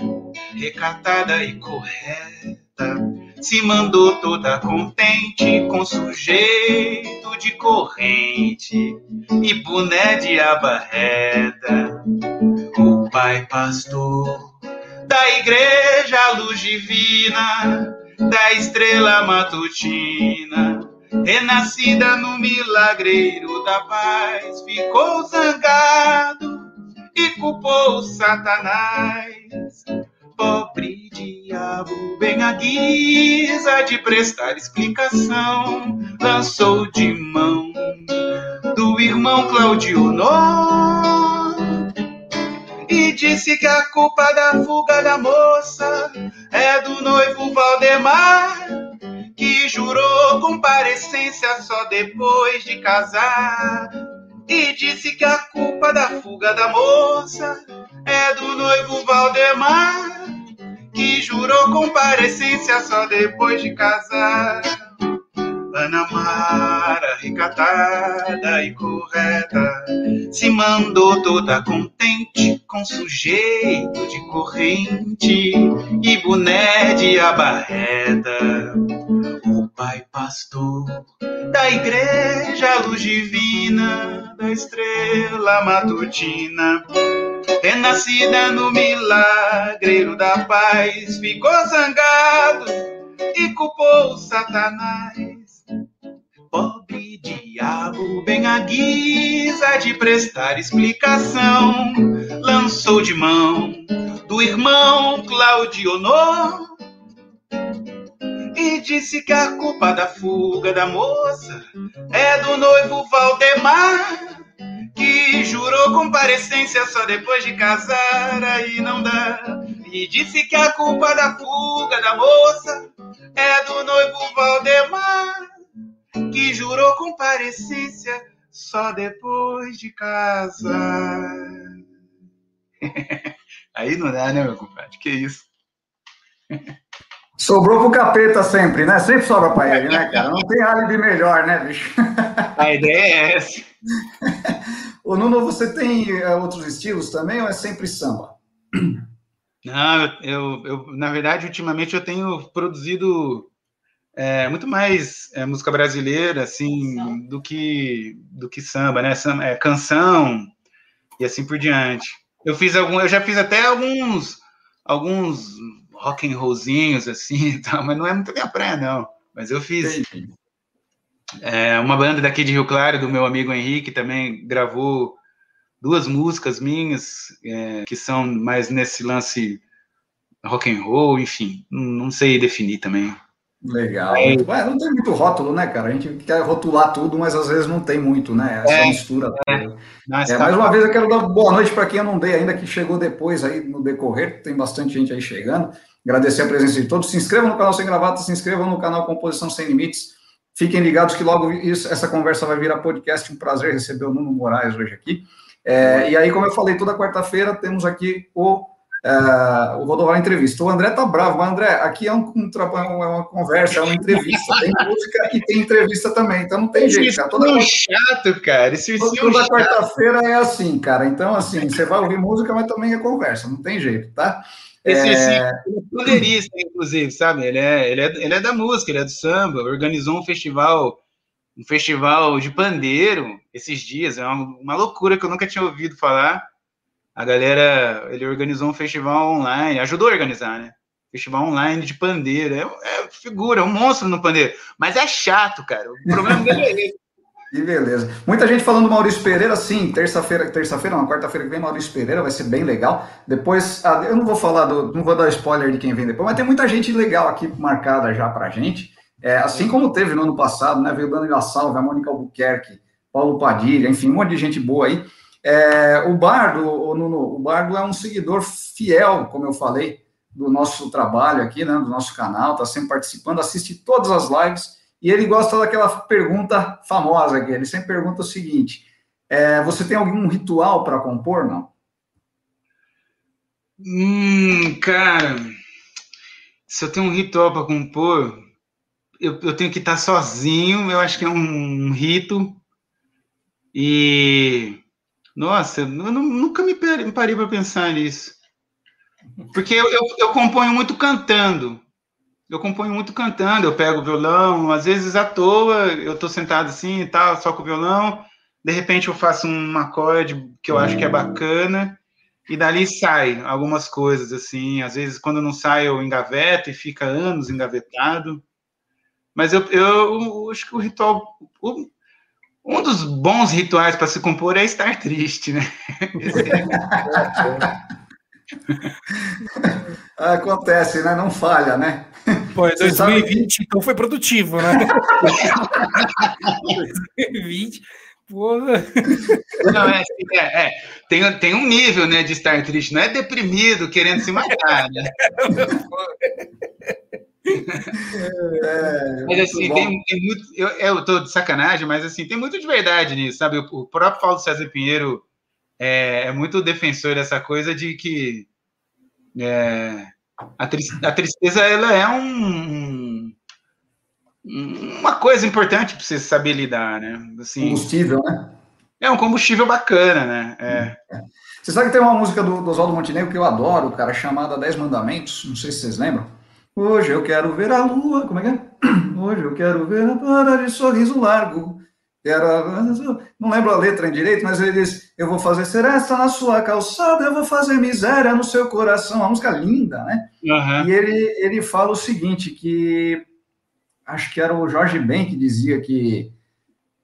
recatada e correta se mandou toda contente com sujeito de corrente e boné de abarreta. O pai pastor da igreja luz divina, da estrela matutina, renascida no milagreiro da paz, ficou zangado e culpou Satanás. Pobre diabo, bem a guisa de prestar explicação, lançou de mão do irmão Claudio e disse que a culpa da fuga da moça é do noivo Valdemar, que jurou comparecência só depois de casar. E disse que a culpa da fuga da moça é do noivo Valdemar, que jurou comparecência só depois de casar. Ana Mara, recatada e correta, se mandou toda contente com sujeito de corrente e boné de abarreta. Pastor da igreja luz divina, da estrela matutina, renascida no milagreiro da paz, ficou zangado e culpou Satanás. Pobre diabo, bem a guisa de prestar explicação, lançou de mão do irmão Claudionor e disse que a culpa da fuga da moça é do noivo Valdemar, que jurou comparecência só depois de casar, aí não dá. E disse que a culpa da fuga da moça é do noivo Valdemar que jurou comparecência só depois de casar. Aí não dá, né, meu compadre? Que isso? Sobrou pro capeta sempre, né? Sempre sobra pra ele, né, cara? Não tem álibi melhor, né, bicho? A ideia é essa. Ô, Nuno, você tem eh, outros estilos também ou é sempre samba? Não, eu, eu, na verdade, ultimamente eu tenho produzido é, muito mais é, música brasileira, assim, do que do que samba, né? Samba, é, canção e assim por diante. Eu fiz algum, eu já fiz até alguns alguns rock and rollzinhos assim, tal, mas não é muito minha praia não. Mas eu fiz é, uma banda daqui de Rio Claro do meu amigo Henrique também gravou duas músicas minhas é, que são mais nesse lance rock and roll, enfim, não sei definir também. Legal. É. Ué, não tem muito rótulo, né, cara? A gente quer rotular tudo, mas às vezes não tem muito, né? Essa é, mistura. É. é. mais uma vez eu quero dar boa noite para quem eu não dei ainda, que chegou depois aí no decorrer, tem bastante gente aí chegando. Agradecer a presença de todos. Se inscrevam no canal Sem Gravata, se inscrevam no canal Composição Sem Limites. Fiquem ligados que logo isso, essa conversa vai virar podcast. Um prazer receber o Nuno Moraes hoje aqui. É, e aí, como eu falei, toda quarta-feira temos aqui o Uh, o Rodoval Entrevista. O André tá bravo, mas André, aqui é um, um, é uma conversa, é uma entrevista. Tem música e tem entrevista também, então não tem Esse jeito. Cara. Toda é chato, cara. Esse toda, toda quarta-feira é assim, cara. Então, assim, você vai ouvir música, mas também é conversa, não tem jeito, tá? Esse, é... esse é inclusive, sabe? Ele é, ele, é, ele é da música, ele é do samba, organizou um festival, um festival de pandeiro esses dias. É uma, uma loucura que eu nunca tinha ouvido falar a galera, ele organizou um festival online, ajudou a organizar, né? Festival online de pandeiro. É, é figura, é um monstro no pandeiro. Mas é chato, cara. O problema dele é esse. Que beleza. Muita gente falando do Maurício Pereira, sim, terça-feira, terça-feira, não, quarta-feira que vem, Maurício Pereira, vai ser bem legal. Depois, ah, eu não vou falar do, não vou dar spoiler de quem vem depois, mas tem muita gente legal aqui marcada já pra gente. É, assim como teve no ano passado, né? Veio o Dani Salve, a Mônica Albuquerque, Paulo Padilha, enfim, um monte de gente boa aí. É, o Bardo, o, Nuno, o Bardo é um seguidor fiel, como eu falei, do nosso trabalho aqui, né, do nosso canal, está sempre participando, assiste todas as lives, e ele gosta daquela pergunta famosa que ele sempre pergunta o seguinte: é, você tem algum ritual para compor, não? Hum, cara, se eu tenho um ritual para compor, eu, eu, tenho que estar sozinho, eu acho que é um, um rito, e nossa, eu nunca me parei para pensar nisso. Porque eu, eu, eu, componho muito cantando. Eu componho muito cantando, eu pego o violão, às vezes à toa, eu estou sentado assim e tal, só com o violão, de repente eu faço um acorde que eu acho que é bacana, e dali sai algumas coisas, assim. Às vezes, quando não sai, eu engaveto e fica anos engavetado. Mas eu, eu acho que o ritual. O, um dos bons rituais para se compor é estar triste, né? Acontece, né? Não falha, né? Pô, 2020, sabe... então foi produtivo, né? 2020, porra. Não, é, é, é, tem, tem um nível né, de estar triste, não é deprimido, querendo se matar, né? É, mas assim, tem, tem, muito. Eu, eu tô de sacanagem, mas assim, tem muito de verdade nisso, sabe? O, próprio Paulo César Pinheiro é, é, muito defensor dessa coisa de que é, a, tristeza, a, tristeza ela é um, uma coisa importante para você saber lidar, né? Assim, combustível, né? É um combustível bacana, né? É. Você sabe que tem uma música do, do Oswaldo Montenegro que eu adoro, cara, chamada Dez Mandamentos. Não sei se vocês lembram. Hoje eu quero ver a lua. Como é que é? Hoje eu quero ver a para de sorriso largo. Era, não lembro a letra em direito, mas ele diz: Eu vou fazer seresta na sua calçada, eu vou fazer miséria no seu coração. Uma música linda, né? Uhum. E ele, ele fala o seguinte: que acho que era o Jorge Ben que dizia que,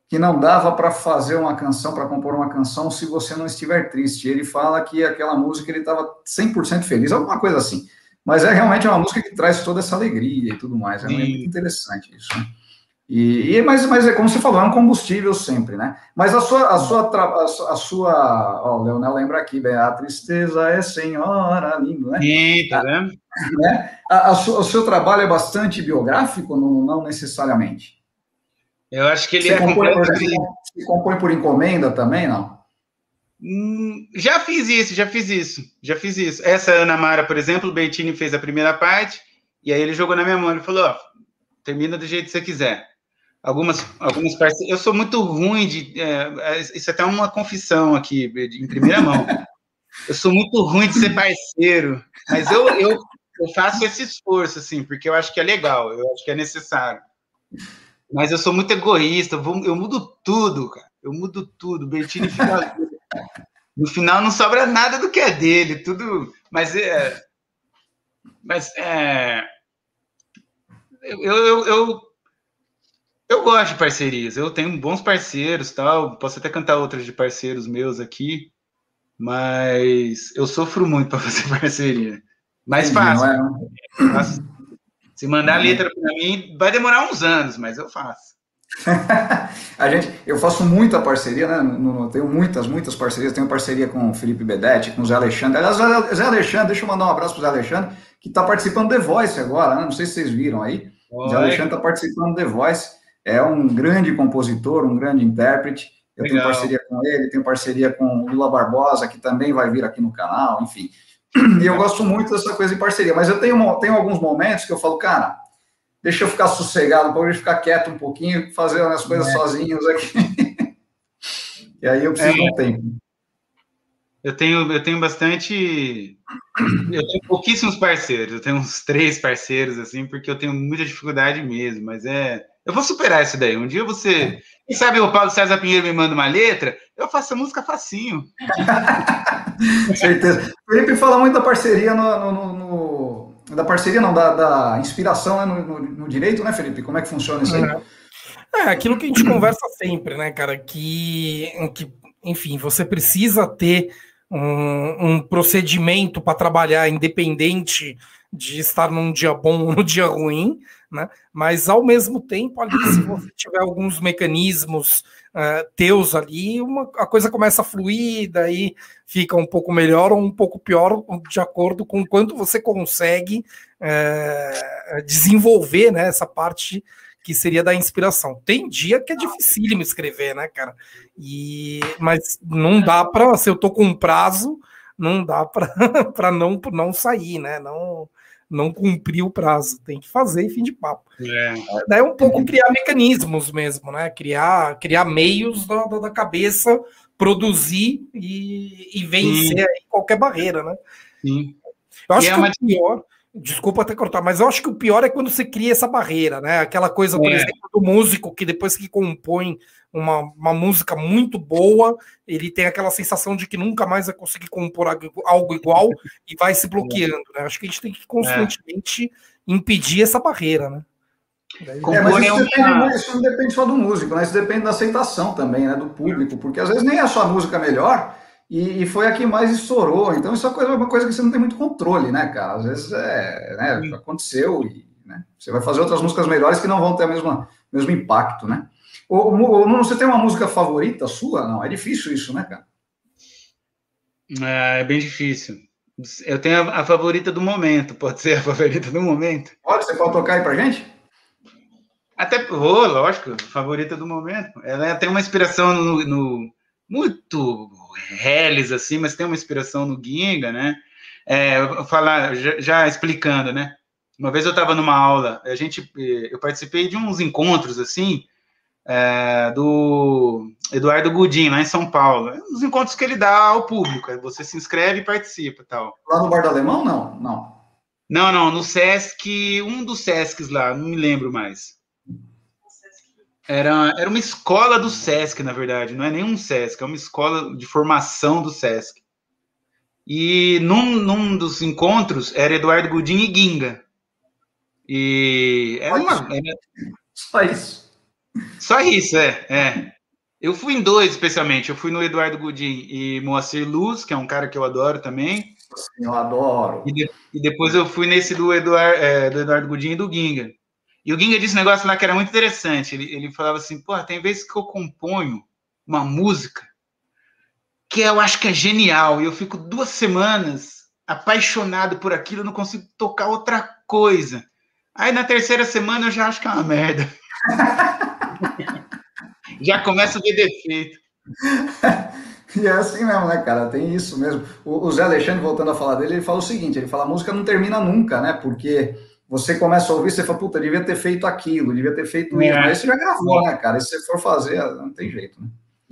que não dava para fazer uma canção, para compor uma canção, se você não estiver triste. Ele fala que aquela música ele estava 100% feliz, alguma coisa assim. Mas é realmente uma música que traz toda essa alegria e tudo mais. É Sim. muito interessante isso. Né? E, e, mas, mas é como você falou, é um combustível sempre, né? Mas a sua, a sua, a sua, ó, o Leonel lembra aqui, bem, a tristeza é senhora, lindo, né? Sim, tá vendo? Né? A, a o seu trabalho é bastante biográfico, não, não necessariamente? Eu acho que ele você é compõe, por, você compõe por encomenda também, não? Hum, já fiz isso, já fiz isso, já fiz isso. Essa Ana Mara, por exemplo, o Bettini fez a primeira parte, e aí ele jogou na minha mão, ele falou, ó, termina do jeito que você quiser. Algumas, algumas parceiras, eu sou muito ruim de, é, é, isso é até uma confissão aqui, em primeira mão. Eu sou muito ruim de ser parceiro, mas eu, eu, eu faço esse esforço, assim, porque eu acho que é legal, eu acho que é necessário. Mas eu sou muito egoísta, eu, vou, eu mudo tudo, cara. Eu mudo tudo. Bertini fica no final não sobra nada do que é dele, tudo. Mas é. Mas é. Eu, eu, eu, eu gosto de parcerias. Eu tenho bons parceiros, tal. Posso até cantar outras de parceiros meus aqui, mas eu sofro muito para fazer parceria. Mais fácil. É? Se mandar letra para mim, vai demorar uns anos, mas eu faço. a gente, eu faço muita parceria, né? No, no, tenho muitas, muitas parcerias. Tenho parceria com o Felipe Bedetti, com o Zé Alexandre. Aliás, Zé Alexandre, deixa eu mandar um abraço para o Zé Alexandre, que está participando do The Voice agora, né? Não sei se vocês viram aí. Oi. O Zé Alexandre está participando do The Voice. É um grande compositor, um grande intérprete. Eu Legal. tenho parceria com ele, tenho parceria com o Lula Barbosa, que também vai vir aqui no canal, enfim. E eu gosto muito dessa coisa de parceria. Mas eu tenho, tenho alguns momentos que eu falo, cara deixa eu ficar sossegado, para eu ficar quieto um pouquinho, fazer as coisas é. sozinhos aqui. e aí eu preciso é. de um tempo. Eu tenho, eu tenho bastante. Eu tenho pouquíssimos parceiros, eu tenho uns três parceiros, assim, porque eu tenho muita dificuldade mesmo, mas é. Eu vou superar isso daí. Um dia você. Quem sabe o Paulo César Pinheiro me manda uma letra, eu faço a música facinho. Certeza. O Felipe fala muito da parceria no, no, no da parceria, não, da, da inspiração né, no, no, no, direito, né, Felipe? Como é que funciona isso aí? É, é aquilo que a gente conversa sempre, né, cara, que, que enfim, você precisa ter um, um procedimento para trabalhar independente de estar num dia bom ou no dia ruim, né? Mas ao mesmo tempo, ali, se você tiver alguns mecanismos uh, teus ali, uma, a coisa começa a fluir, daí fica um pouco melhor ou um pouco pior, de acordo com quanto você consegue uh, desenvolver né, essa parte que seria da inspiração. Tem dia que é difícil me escrever, né, cara? E, mas não dá para, se eu tô com um prazo, não dá para não, não sair, né? Não, não cumpriu o prazo, tem que fazer e fim de papo. É. Daí é um pouco criar mecanismos mesmo, né? Criar, criar meios da, da cabeça, produzir e, e vencer qualquer barreira, né? Sim. Eu acho e é que é o pior, Desculpa até cortar, mas eu acho que o pior é quando você cria essa barreira, né? Aquela coisa, por é. exemplo, do músico que depois que compõe uma, uma música muito boa, ele tem aquela sensação de que nunca mais vai conseguir compor algo igual e vai se bloqueando, né? Acho que a gente tem que constantemente é. impedir essa barreira, né? É, mas isso, depende, isso não depende só do músico, né? Isso depende da aceitação também, né? Do público, porque às vezes nem é a sua música melhor, e, e, foi a que mais estourou. Então, isso é uma coisa, uma coisa que você não tem muito controle, né, cara? Às vezes é, né, aconteceu e né, você vai fazer outras músicas melhores que não vão ter o mesmo, mesmo impacto, né? Ou, ou, você tem uma música favorita sua? Não, é difícil isso, né, cara? É, é bem difícil. Eu tenho a, a, favorita do momento, pode ser a favorita do momento. Pode, você pode tocar aí pra gente? Até, oh, lógico, favorita do momento. Ela tem uma inspiração no, no muito reles, assim, mas tem uma inspiração no Ginga, né? É, falar, já, já, explicando, né? Uma vez eu estava numa aula, a gente, eu participei de uns encontros, assim, é, do Eduardo Gudim, lá em São Paulo. Os encontros que ele dá ao público, você se inscreve e participa tal. Lá no Bar do Alemão, não? Não. Não, não, no Sesc, um dos Sescs lá, não me lembro mais. Era, era uma escola do SESC, na verdade, não é nenhum SESC, é uma escola de formação do SESC. E num, num dos encontros era Eduardo Gudim e Ginga. E era uma. Era... Só isso. Só isso, é, é. Eu fui em dois, especialmente. Eu fui no Eduardo Gudim e Moacir Luz, que é um cara que eu adoro também. Eu adoro. E, de, e depois eu fui nesse do Eduardo, é, do Eduardo Gudim e do Ginga. E o Ginga disse um negócio lá que era muito interessante. Ele, ele falava assim: pô, tem vezes que eu componho uma música que eu acho que é genial, e eu fico duas semanas apaixonado por aquilo, eu não consigo tocar outra coisa. Aí na terceira semana eu já acho que é uma merda. já começa a ver defeito. E é assim mesmo, né, cara? Tem isso mesmo. O, o Zé Alexandre, voltando a falar dele, ele fala o seguinte: ele fala, a música não termina nunca, né? Porque você começa a ouvir, você fala, puta, devia ter feito aquilo, devia ter feito isso. É. Mas você já gravou, né, cara? E se você for fazer, não tem jeito, né?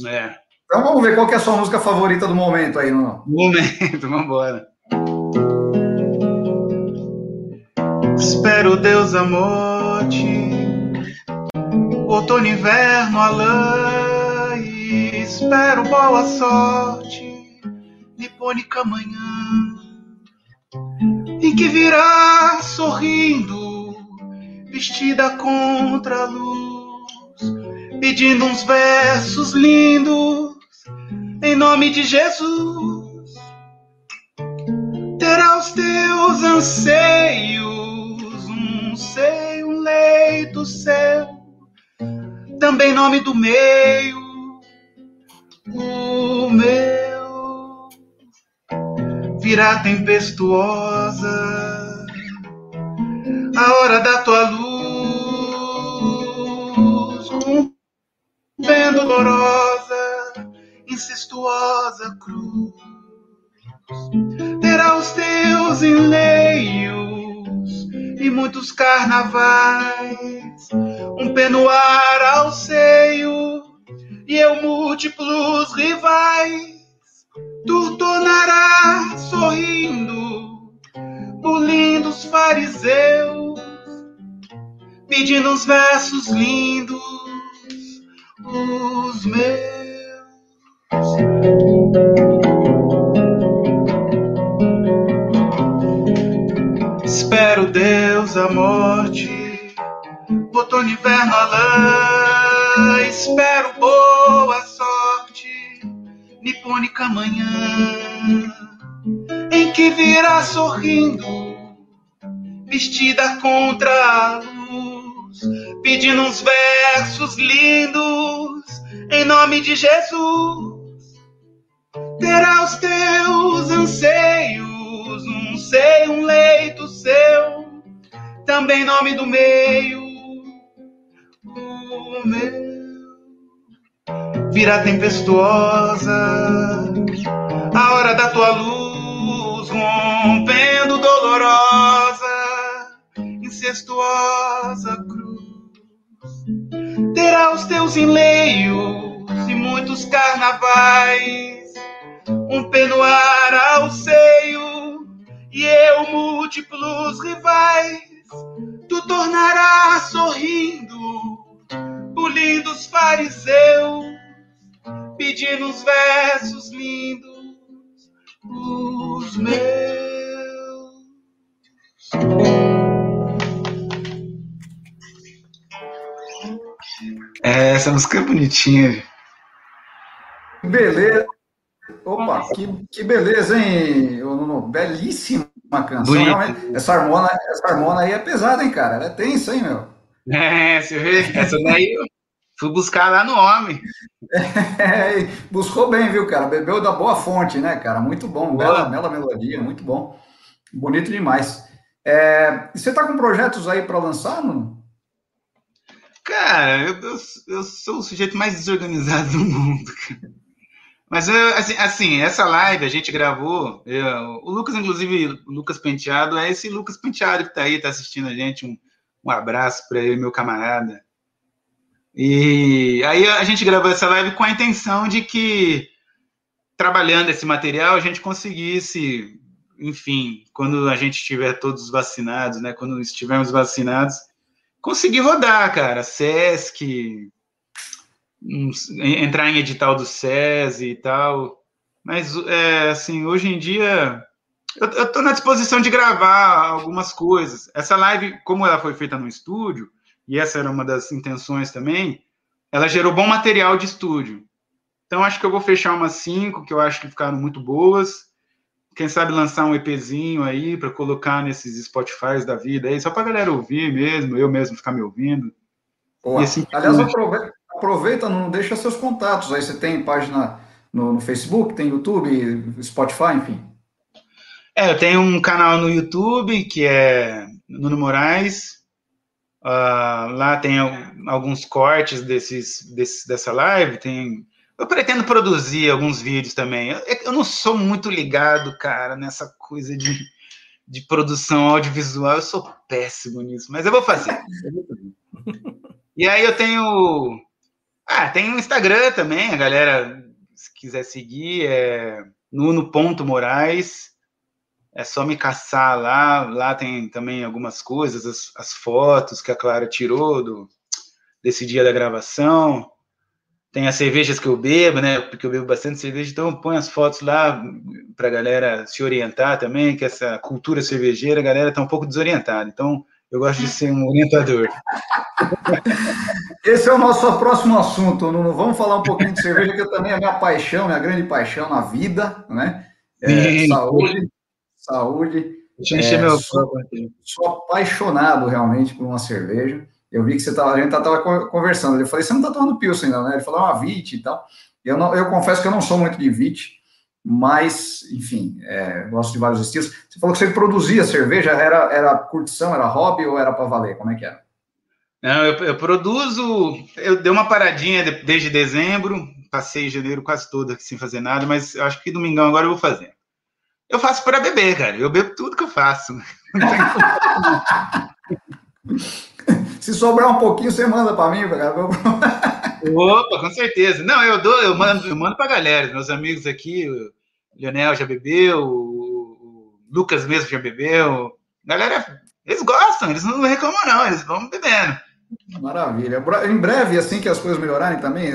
É. Então vamos ver qual que é a sua música favorita do momento aí, não? Momento, vambora. Espero Deus amor-te, outono, inverno, alã, e espero boa sorte, nipônica manhã que virá sorrindo, vestida contra a luz, pedindo uns versos lindos em nome de Jesus. Terá os teus anseios, um seio, um leito seu, também nome do meio, o meu virá tempestuosa, a hora da tua luz, rompendo dolorosa, incestuosa cruz. Terá os teus enleios e muitos carnavais, um penuar ao seio e eu múltiplos rivais tu tornarás sorrindo por lindos fariseus, pedindo uns versos lindos, os meus. Espero Deus a morte, outono, inverno, a lã, espero boa nipônica manhã em que virá sorrindo, vestida contra a luz, pedindo uns versos lindos em nome de Jesus. Terá os teus anseios, um seio, um leito seu, também nome do meio, o meu virá tempestuosa, a hora da tua luz rompendo dolorosa, incestuosa cruz. Terá os teus enleios e muitos carnavais, um penuar ao seio e eu múltiplos rivais, tu tornarás sorrindo, polindo os fariseus, pedindo os versos lindos, os meus. É, essa música é bonitinha. Beleza. Opa, que, que beleza, hein, Nuno? Belíssima canção. Essa harmona, essa harmona aí é pesada, hein, cara? Ela é tensa, hein, meu? É, você vê? Essa daí fui buscar lá no homem. É, buscou bem, viu, cara? Bebeu da boa fonte, né, cara? Muito bom. Bela, bela melodia, muito bom. Bonito demais. É, você tá com projetos aí para lançar, Nuno? Cara, eu, eu, eu, sou o sujeito mais desorganizado do mundo, cara. Mas, assim, assim, essa live a gente gravou. Eu, o Lucas, inclusive, o Lucas Penteado, é esse Lucas Penteado que está aí, está assistindo a gente. Um, um abraço para ele, meu camarada. E aí a gente gravou essa live com a intenção de que, trabalhando esse material, a gente conseguisse, enfim, quando a gente estiver todos vacinados, né? Quando estivermos vacinados, conseguir rodar, cara. Sesc, entrar em edital do SESI e tal. Mas, é, assim, hoje em dia, eu estou na disposição de gravar algumas coisas. Essa live, como ela foi feita no estúdio, e essa era uma das intenções também, ela gerou bom material de estúdio. Então, acho que eu vou fechar umas cinco, que eu acho que ficaram muito boas. Quem sabe lançar um EPzinho aí para colocar nesses Spotify da vida aí, só para galera ouvir mesmo, eu mesmo ficar me ouvindo. Assim, Aliás, aproveita, aproveita, não deixa seus contatos. Aí você tem página no, no, Facebook, tem YouTube, Spotify, enfim. É, eu tenho um canal no YouTube que é Nuno Moraes. Uh, lá tem alguns cortes desses, desses, dessa live. Tem, eu pretendo produzir alguns vídeos também. Eu, eu não sou muito ligado, cara, nessa coisa de, de produção audiovisual. Eu sou péssimo nisso, mas eu vou fazer. e aí eu tenho ah, tem o Instagram também, a galera, se quiser seguir, é nuno.moraes. É só me caçar lá. Lá tem também algumas coisas, as, as fotos que a Clara tirou do, desse dia da gravação. Tem as cervejas que eu bebo, né? Porque eu bebo bastante cerveja, então ponho as fotos lá para a galera se orientar também, que essa cultura cervejeira, a galera está um pouco desorientada. Então, eu gosto de ser um orientador. Esse é o nosso próximo assunto, Nuno. Vamos falar um pouquinho de cerveja, que também é minha paixão, minha grande paixão na vida, né? É, saúde, saúde. Deixa eu encher é, meu sou, sou apaixonado realmente por uma cerveja. Eu vi que você tava, a gente estava conversando. Eu falei, você não está tomando Pilsen, não, né? Ele falou, é uma VIT e tal. Eu, não, eu confesso que eu não sou muito de VIT mas, enfim, é, gosto de vários estilos. Você falou que você produzia cerveja, era, era curtição, era hobby ou era para valer? Como é que era? Não, eu, eu, produzo, eu dei uma paradinha desde dezembro, passei janeiro quase todo sem fazer nada, mas eu acho que domingão agora eu vou fazer. Eu faço para beber, cara, eu bebo tudo que eu faço. Se sobrar um pouquinho, você manda para mim, cara. Opa, com certeza. Não, eu dou, eu mando, eu mando pra galera, meus amigos aqui, o Leonel já bebeu, o Lucas mesmo já bebeu. Galera, eles gostam, eles não reclamam, não, eles vão bebendo. Maravilha. Em breve, assim que as coisas melhorarem também,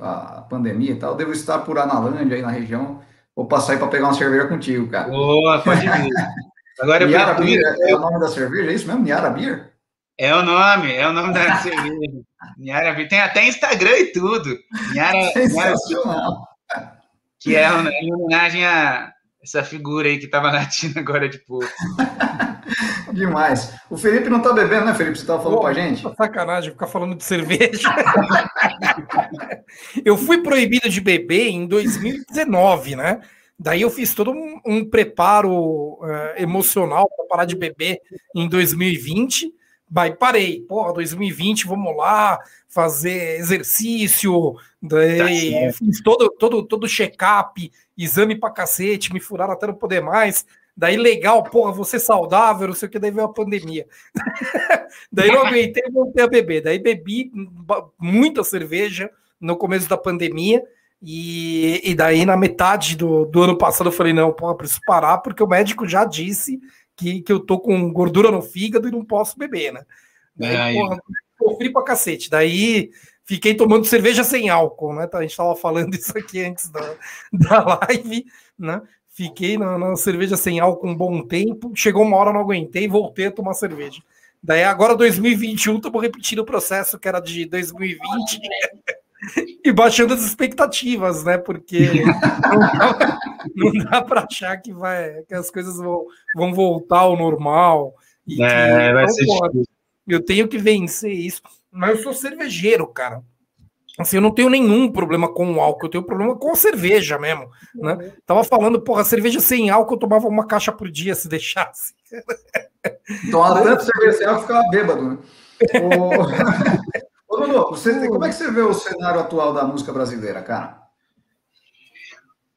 a, a pandemia e tal, devo estar por Analândia aí na região. Vou passar aí para pegar uma cerveja contigo, cara. Boa, pode vir. Agora eu Niara Beer, é o nome da cerveja, é isso mesmo? Niara Beer? É o nome, é o nome da cerveja. Niara Tem até Instagram e tudo. Niara, Sensacional. que é em homenagem a essa figura aí que estava latindo agora de pouco. Demais. O Felipe não está bebendo, né, Felipe? Você estava falando com a gente? Sacanagem ficar falando de cerveja. eu fui proibido de beber em 2019, né? Daí eu fiz todo um, um preparo uh, emocional para parar de beber em 2020 Vai, parei. Pô, 2020, vamos lá fazer exercício. Daí tá fiz todo todo todo check-up, exame pra cacete, me furaram até não poder mais. Daí legal, porra, você saudável, não sei o que, daí veio a pandemia. daí não aguentei e voltei a beber. Daí bebi muita cerveja no começo da pandemia E, e daí, na metade do, do ano passado, eu falei: não, pô, preciso parar, porque o médico já disse que, que eu tô com gordura no fígado e não posso beber, né? Daí, porra, sofri pra cacete. Daí fiquei tomando cerveja sem álcool, né? A gente estava falando isso aqui antes da, da live, né? Fiquei na, na, cerveja sem álcool um bom tempo. Chegou uma hora, não aguentei voltei a tomar cerveja. Daí agora 2021, estamos repetindo o processo que era de 2020 e baixando as expectativas, né? Porque não dá, não dá para achar que, vai, que as coisas vão, vão voltar ao normal. E é, que, vai ser eu tenho que vencer isso. Mas eu sou cervejeiro, cara. Assim, eu não tenho nenhum problema com o álcool, eu tenho problema com a cerveja mesmo, né? Tava falando, porra, cerveja sem álcool eu tomava uma caixa por dia se deixasse. Toma tanto cerveja sem álcool ficava bêbado, né? Ô, Lulu, você, como é que você vê o cenário atual da música brasileira, cara?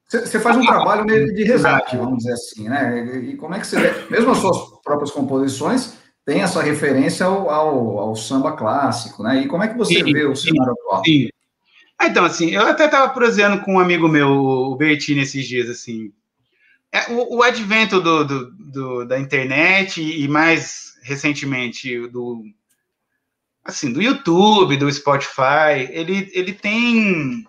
Você, você faz um trabalho meio de resgate, vamos dizer assim, né? E como é que você vê, mesmo as suas próprias composições, tem essa referência ao, ao, ao, samba clássico, né? E como é que você sim, vê o cenário sim, atual? Sim. Ah, então, assim, eu até estava proseando com um amigo meu, o Bertini, esses dias, assim. É, o, o, advento do, do, do, da internet e mais recentemente do assim do YouTube, do Spotify, ele, ele tem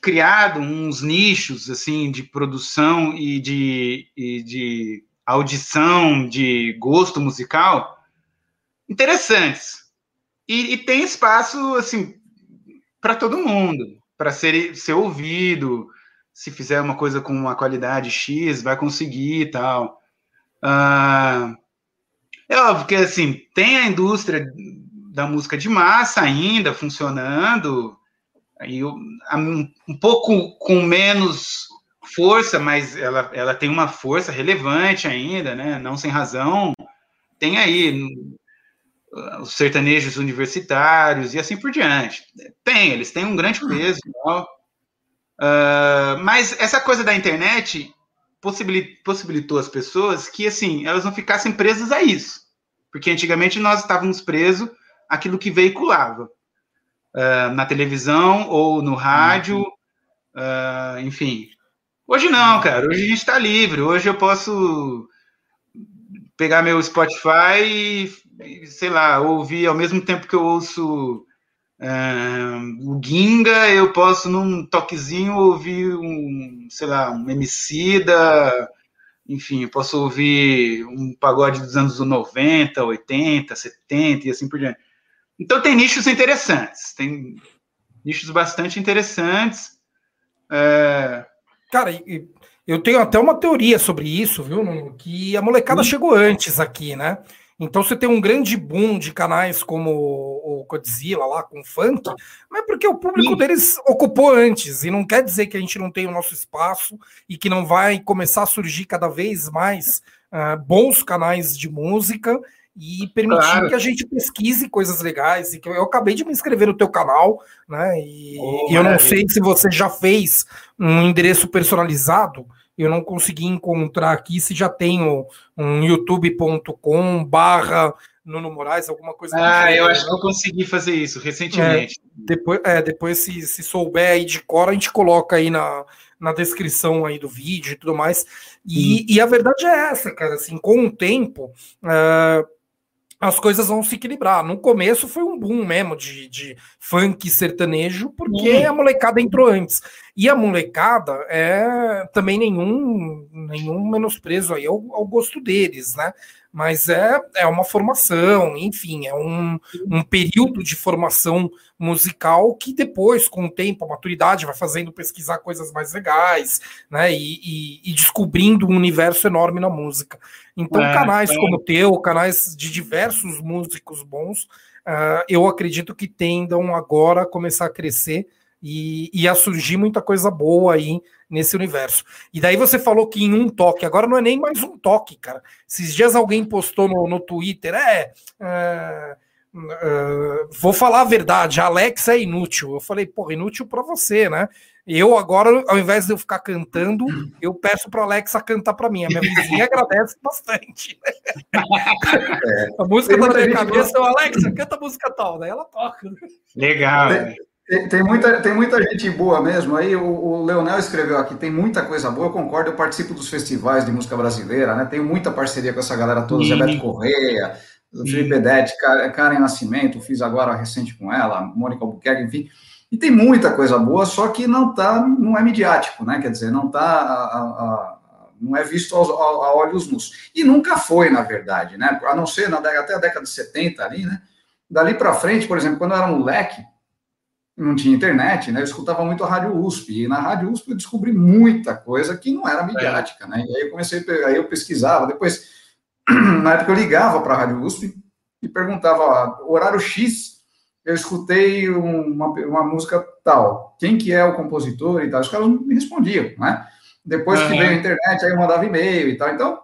criado uns nichos assim de produção e de, e de audição de gosto musical interessantes. E, e tem espaço, assim, para todo mundo, para ser, ser ouvido. Se fizer uma coisa com uma qualidade X, vai conseguir e tal. Ah, é óbvio que, assim, tem a indústria da música de massa ainda funcionando, e um, pouco com menos força, mas ela, ela tem uma força relevante ainda, né? Não sem razão. Tem aí os sertanejos universitários e assim por diante. Tem, eles têm um grande peso. Uh, mas essa coisa da internet possibilitou as pessoas que, assim, elas não ficassem presas a isso. Porque antigamente nós estávamos presos àquilo que veiculava. Uh, na televisão ou no rádio, uh, enfim, Hoje não, cara. Hoje a gente está livre. Hoje eu posso pegar meu Spotify e, sei lá, ouvir ao mesmo tempo que eu ouço uh, o Ginga, eu posso num toquezinho ouvir um, sei lá, um Emicida, enfim, eu posso ouvir um pagode dos anos 90, 80, 70 e assim por diante. Então tem nichos interessantes, tem nichos bastante interessantes. É, Cara, eu tenho até uma teoria sobre isso, viu? Que a molecada hum. chegou antes aqui, né? Então você tem um grande boom de canais como o Godzilla lá com funk, mas porque o público Sim. deles ocupou antes, e não quer dizer que a gente não tem o nosso espaço e que não vai começar a surgir cada vez mais uh, bons canais de música e permitir claro. que a gente pesquise coisas legais. E que eu, acabei de me inscrever no teu canal, né? E, oh, e eu não sei se você já fez um endereço personalizado. Eu não consegui encontrar aqui se já tem um youtube.com barra Nuno Moraes, alguma coisa. Ah, eu acho que eu consegui fazer isso recentemente. É, depois, é, depois se, se souber aí de cor, a gente coloca aí na, na descrição aí do vídeo e tudo mais. E, e a verdade é essa, cara, assim, com o tempo, uh, as coisas vão se equilibrar. No começo foi um boom mesmo de, de funk sertanejo, porque uhum. a molecada entrou antes. E a molecada é também nenhum, nenhum menosprezo aí ao, ao gosto deles, né? mas é, é uma formação, enfim, é um, um período de formação musical que depois, com o tempo, a maturidade vai fazendo pesquisar coisas mais legais, né? E, e, e descobrindo um universo enorme na música. Então, é, canais é. como o teu, canais de diversos músicos bons, uh, eu acredito que tendam agora a começar a crescer e, e a surgir muita coisa boa aí nesse universo. E daí você falou que em um toque, agora não é nem mais um toque, cara. Esses dias alguém postou no, no Twitter, é, é, é vou falar a verdade, a Alexa é inútil. Eu falei, porra, inútil para você, né? Eu agora, ao invés de eu ficar cantando, eu peço para Alexa cantar para mim. A minha vizinha agradece bastante. É. A música da minha cabeça, eu, Alexa, canta a música tal, daí ela toca. Legal. Tem, Tem, tem, muita, tem muita gente boa mesmo. Aí o, o, Leonel escreveu aqui, tem muita coisa boa, eu concordo, eu participo dos festivais de música brasileira, né? Tenho muita parceria com essa galera toda, Zé Beto Correia, Felipe Bedetti, Karen Nascimento, fiz agora recente com ela, Mônica Albuquerque, enfim. E tem muita coisa boa, só que não tá, não é midiático, né? Quer dizer, não tá a, a, não é visto aos, a, a, olhos nus. E nunca foi, na verdade, né? A não ser na, até a década de 70 ali, né? Dali para frente, por exemplo, quando eu era moleque, não tinha internet, né? Eu escutava muito a Rádio USP, e na Rádio USP eu descobri muita coisa que não era midiática, né? E aí eu comecei, aí eu pesquisava, depois, na época eu ligava para a Rádio USP e perguntava, horário X, eu escutei uma, uma música tal, quem que é o compositor e tal, os caras não me respondiam, né? Depois uhum. que veio a internet, aí eu mandava e-mail e tal, então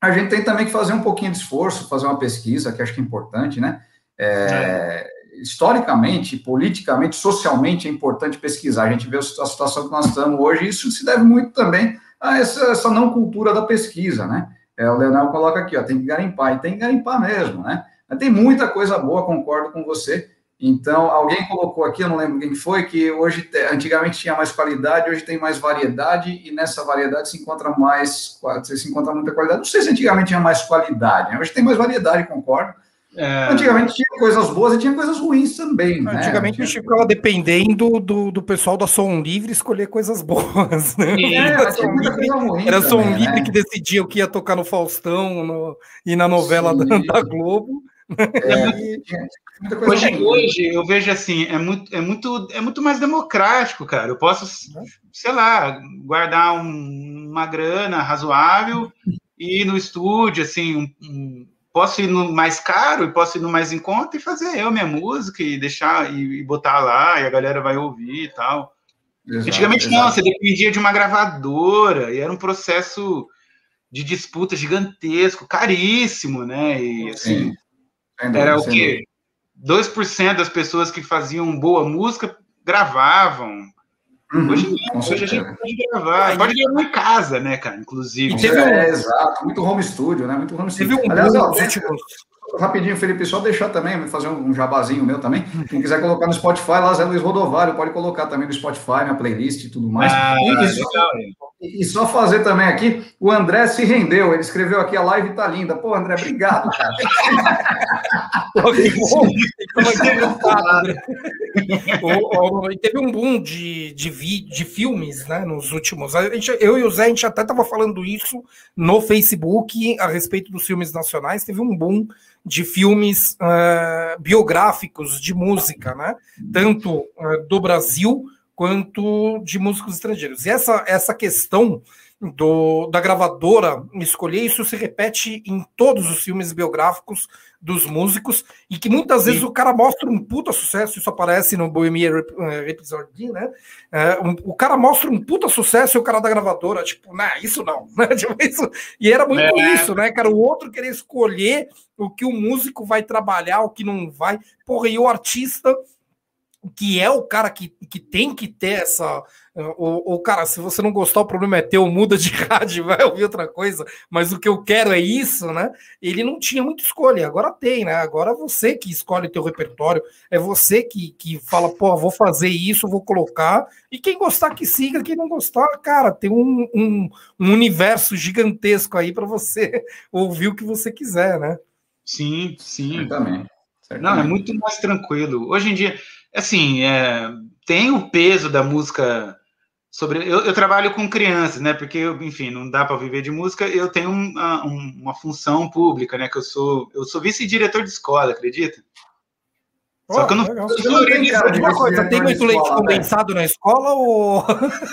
a gente tem também que fazer um pouquinho de esforço, fazer uma pesquisa, que acho que é importante, né? É, é historicamente, politicamente, socialmente é importante pesquisar. A gente vê a situação que nós estamos hoje, e isso se deve muito também a essa, essa não cultura da pesquisa, né? É, o Leonel coloca aqui, ó, tem que garimpar, e tem que garimpar mesmo, né? Tem muita coisa boa, concordo com você. Então, alguém colocou aqui, eu não lembro quem foi, que hoje, antigamente tinha mais qualidade, hoje tem mais variedade, e nessa variedade se encontra mais, se encontra muita qualidade. Não sei se antigamente tinha mais qualidade, né? hoje tem mais variedade, concordo, é... Antigamente tinha coisas boas e tinha coisas ruins também. Né? Antigamente a gente ficava dependendo do, do pessoal da Som Livre escolher coisas boas. Né? É, era som livre, era som também, livre né? que decidia o que ia tocar no Faustão no, e na novela da, da, Globo. É, hoje, hoje eu vejo assim, é muito, é, muito, é muito mais democrático, cara. Eu posso, sei lá, guardar um, uma grana razoável e ir no estúdio, assim, um, um posso ir no mais caro e posso ir no mais em conta e fazer eu minha música e deixar e, e botar lá e a galera vai ouvir e tal. Exato, Antigamente exato. não, você dependia de uma gravadora e era um processo de disputa gigantesco, caríssimo, né? E assim, Sim. era o quê? 2% das pessoas que faziam boa música gravavam, Uhum, hoje, hoje a gente pode gravar, pode gravar em casa, né, cara? Inclusive. E teve um... É, exato, muito home studio, né? Muito home studio. Teve um Aliás, ó, rapidinho, Felipe, só deixar também, fazer um jabazinho meu também. Quem quiser colocar no Spotify, lá Zé Luiz Rodovalho, pode colocar também no Spotify, minha playlist e tudo mais. Ah, e, só, e, só, fazer também aqui, o André se rendeu, ele escreveu aqui, a live tá linda. Pô, André, obrigado, cara. e teve um boom de, de, vi, de filmes, né, nos últimos. A gente, eu e o Zé, a gente até tava falando isso no Facebook a respeito dos filmes nacionais. Teve um boom de filmes uh, biográficos de música, né? Tanto uh, do Brasil quanto de músicos estrangeiros. E essa, essa questão do, da gravadora escolher, isso se repete em todos os filmes biográficos dos músicos, e que muitas vezes Sim. o cara mostra um puta sucesso, isso aparece no Bohemian Rhapsody, né? É, um, o cara mostra um puta sucesso e o cara da gravadora, tipo, nah, isso não, né? Tipo, isso, e era muito é. isso, né, cara? O outro querer escolher o que o músico vai trabalhar, o que não vai. Porra, e o artista que é o cara que, que tem que ter essa. O, o cara, se você não gostar, o problema é teu, muda de rádio, vai ouvir outra coisa, mas o que eu quero é isso, né? Ele não tinha muita escolha, agora tem, né? Agora é você que escolhe teu repertório, é você que, que fala, pô, vou fazer isso, vou colocar, e quem gostar que siga, quem não gostar, cara, tem um, um, um universo gigantesco aí para você ouvir o que você quiser, né? Sim, sim. Certamente. Não, é muito mais tranquilo. Hoje em dia assim, é, tem o peso da música sobre. Eu, eu, trabalho com crianças, né? Porque, enfim, não dá para viver de música. Eu tenho uma, uma função pública, né? Que eu sou, eu sou vice-diretor de escola, acredita? Só que eu não, eu não tenho cara de uma coisa, tem muito leite escola, condensado né? na escola ou.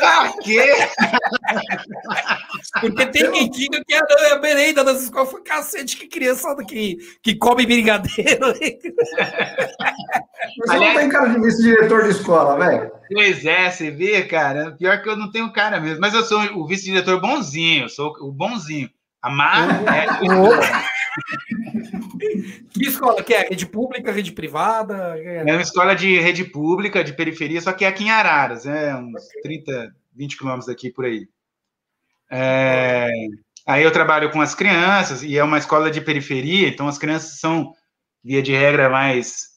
Ah, quê? Porque tem quem diga que a merenda das escolas foi cacete, que criançada que, que come brigadeiro. Você Aliás, não tem cara de vice-diretor de escola, velho. Pois é, você vê, cara. Pior que eu não tenho cara mesmo. Mas eu sou o vice-diretor bonzinho, eu sou o bonzinho. A Mar é. Que escola que é? Rede pública, rede privada? É uma escola de rede pública, de periferia, só que é aqui em Araras, é uns 30, 20 quilômetros daqui por aí. É, aí eu trabalho com as crianças e é uma escola de periferia, então as crianças são, via de regra, mais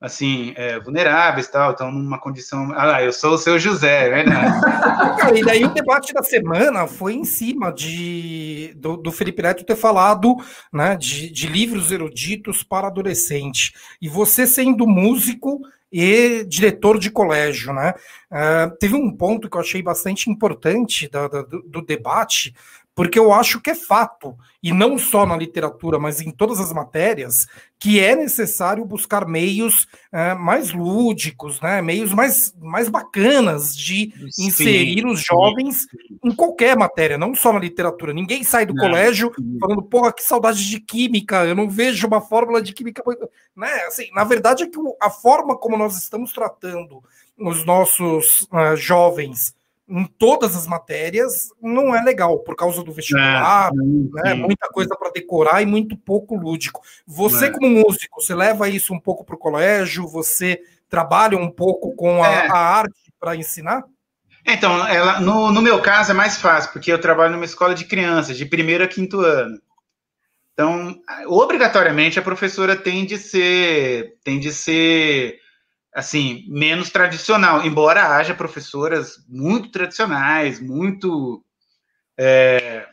assim, é, vulneráveis tal, estão numa condição. Ah lá, eu sou o seu José, é verdade. e daí o debate da semana foi em cima de do, do Felipe Neto ter falado né, de, de livros eruditos para adolescente. E você sendo músico e diretor de colégio, né? Uh, teve um ponto que eu achei bastante importante do, do, do debate, porque eu acho que é fato, e não só na literatura, mas em todas as matérias, que é necessário buscar meios é, mais lúdicos, né, meios mais, mais bacanas de Sim. inserir os jovens em qualquer matéria, não só na literatura. Ninguém sai do não. colégio falando, porra, que saudade de química, eu não vejo uma fórmula de química. Né? Assim, na verdade, é que a forma como nós estamos tratando os nossos uh, jovens em todas as matérias não é legal por causa do vestibular, é, né, muita coisa para decorar e muito pouco lúdico. Você é. como músico, você leva isso um pouco para o colégio, você trabalha um pouco com a, é. a arte para ensinar? Então, ela, no, no meu caso é mais fácil, porque eu trabalho numa escola de crianças, de primeiro a quinto ano. Então, obrigatoriamente a professora tem de ser, tem de ser assim, menos tradicional, embora haja professoras muito tradicionais, muito. É,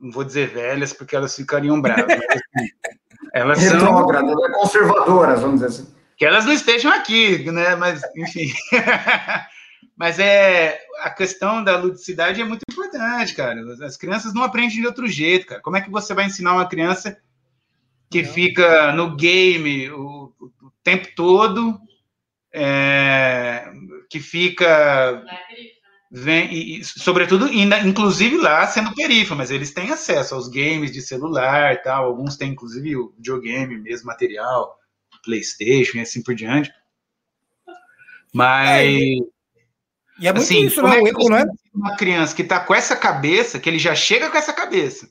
não vou dizer velhas, porque elas ficariam bravas. Mas, assim, elas Retrógradas, são. Né? conservadoras, vamos dizer assim. Que elas não estejam aqui, né? Mas, enfim. mas é. A questão da ludicidade é muito importante, cara. As crianças não aprendem de outro jeito, cara. Como é que você vai ensinar uma criança que não. fica no game o, o tempo todo é, que fica. Vem, e, sobretudo, ainda, inclusive lá sendo perifa, mas eles têm acesso aos games de celular e tal. Alguns têm, inclusive, o videogame mesmo, material, PlayStation e assim por diante. Mas. É, e é muito assim, isso, não, é, não é? Uma criança que está com essa cabeça, que ele já chega com essa cabeça.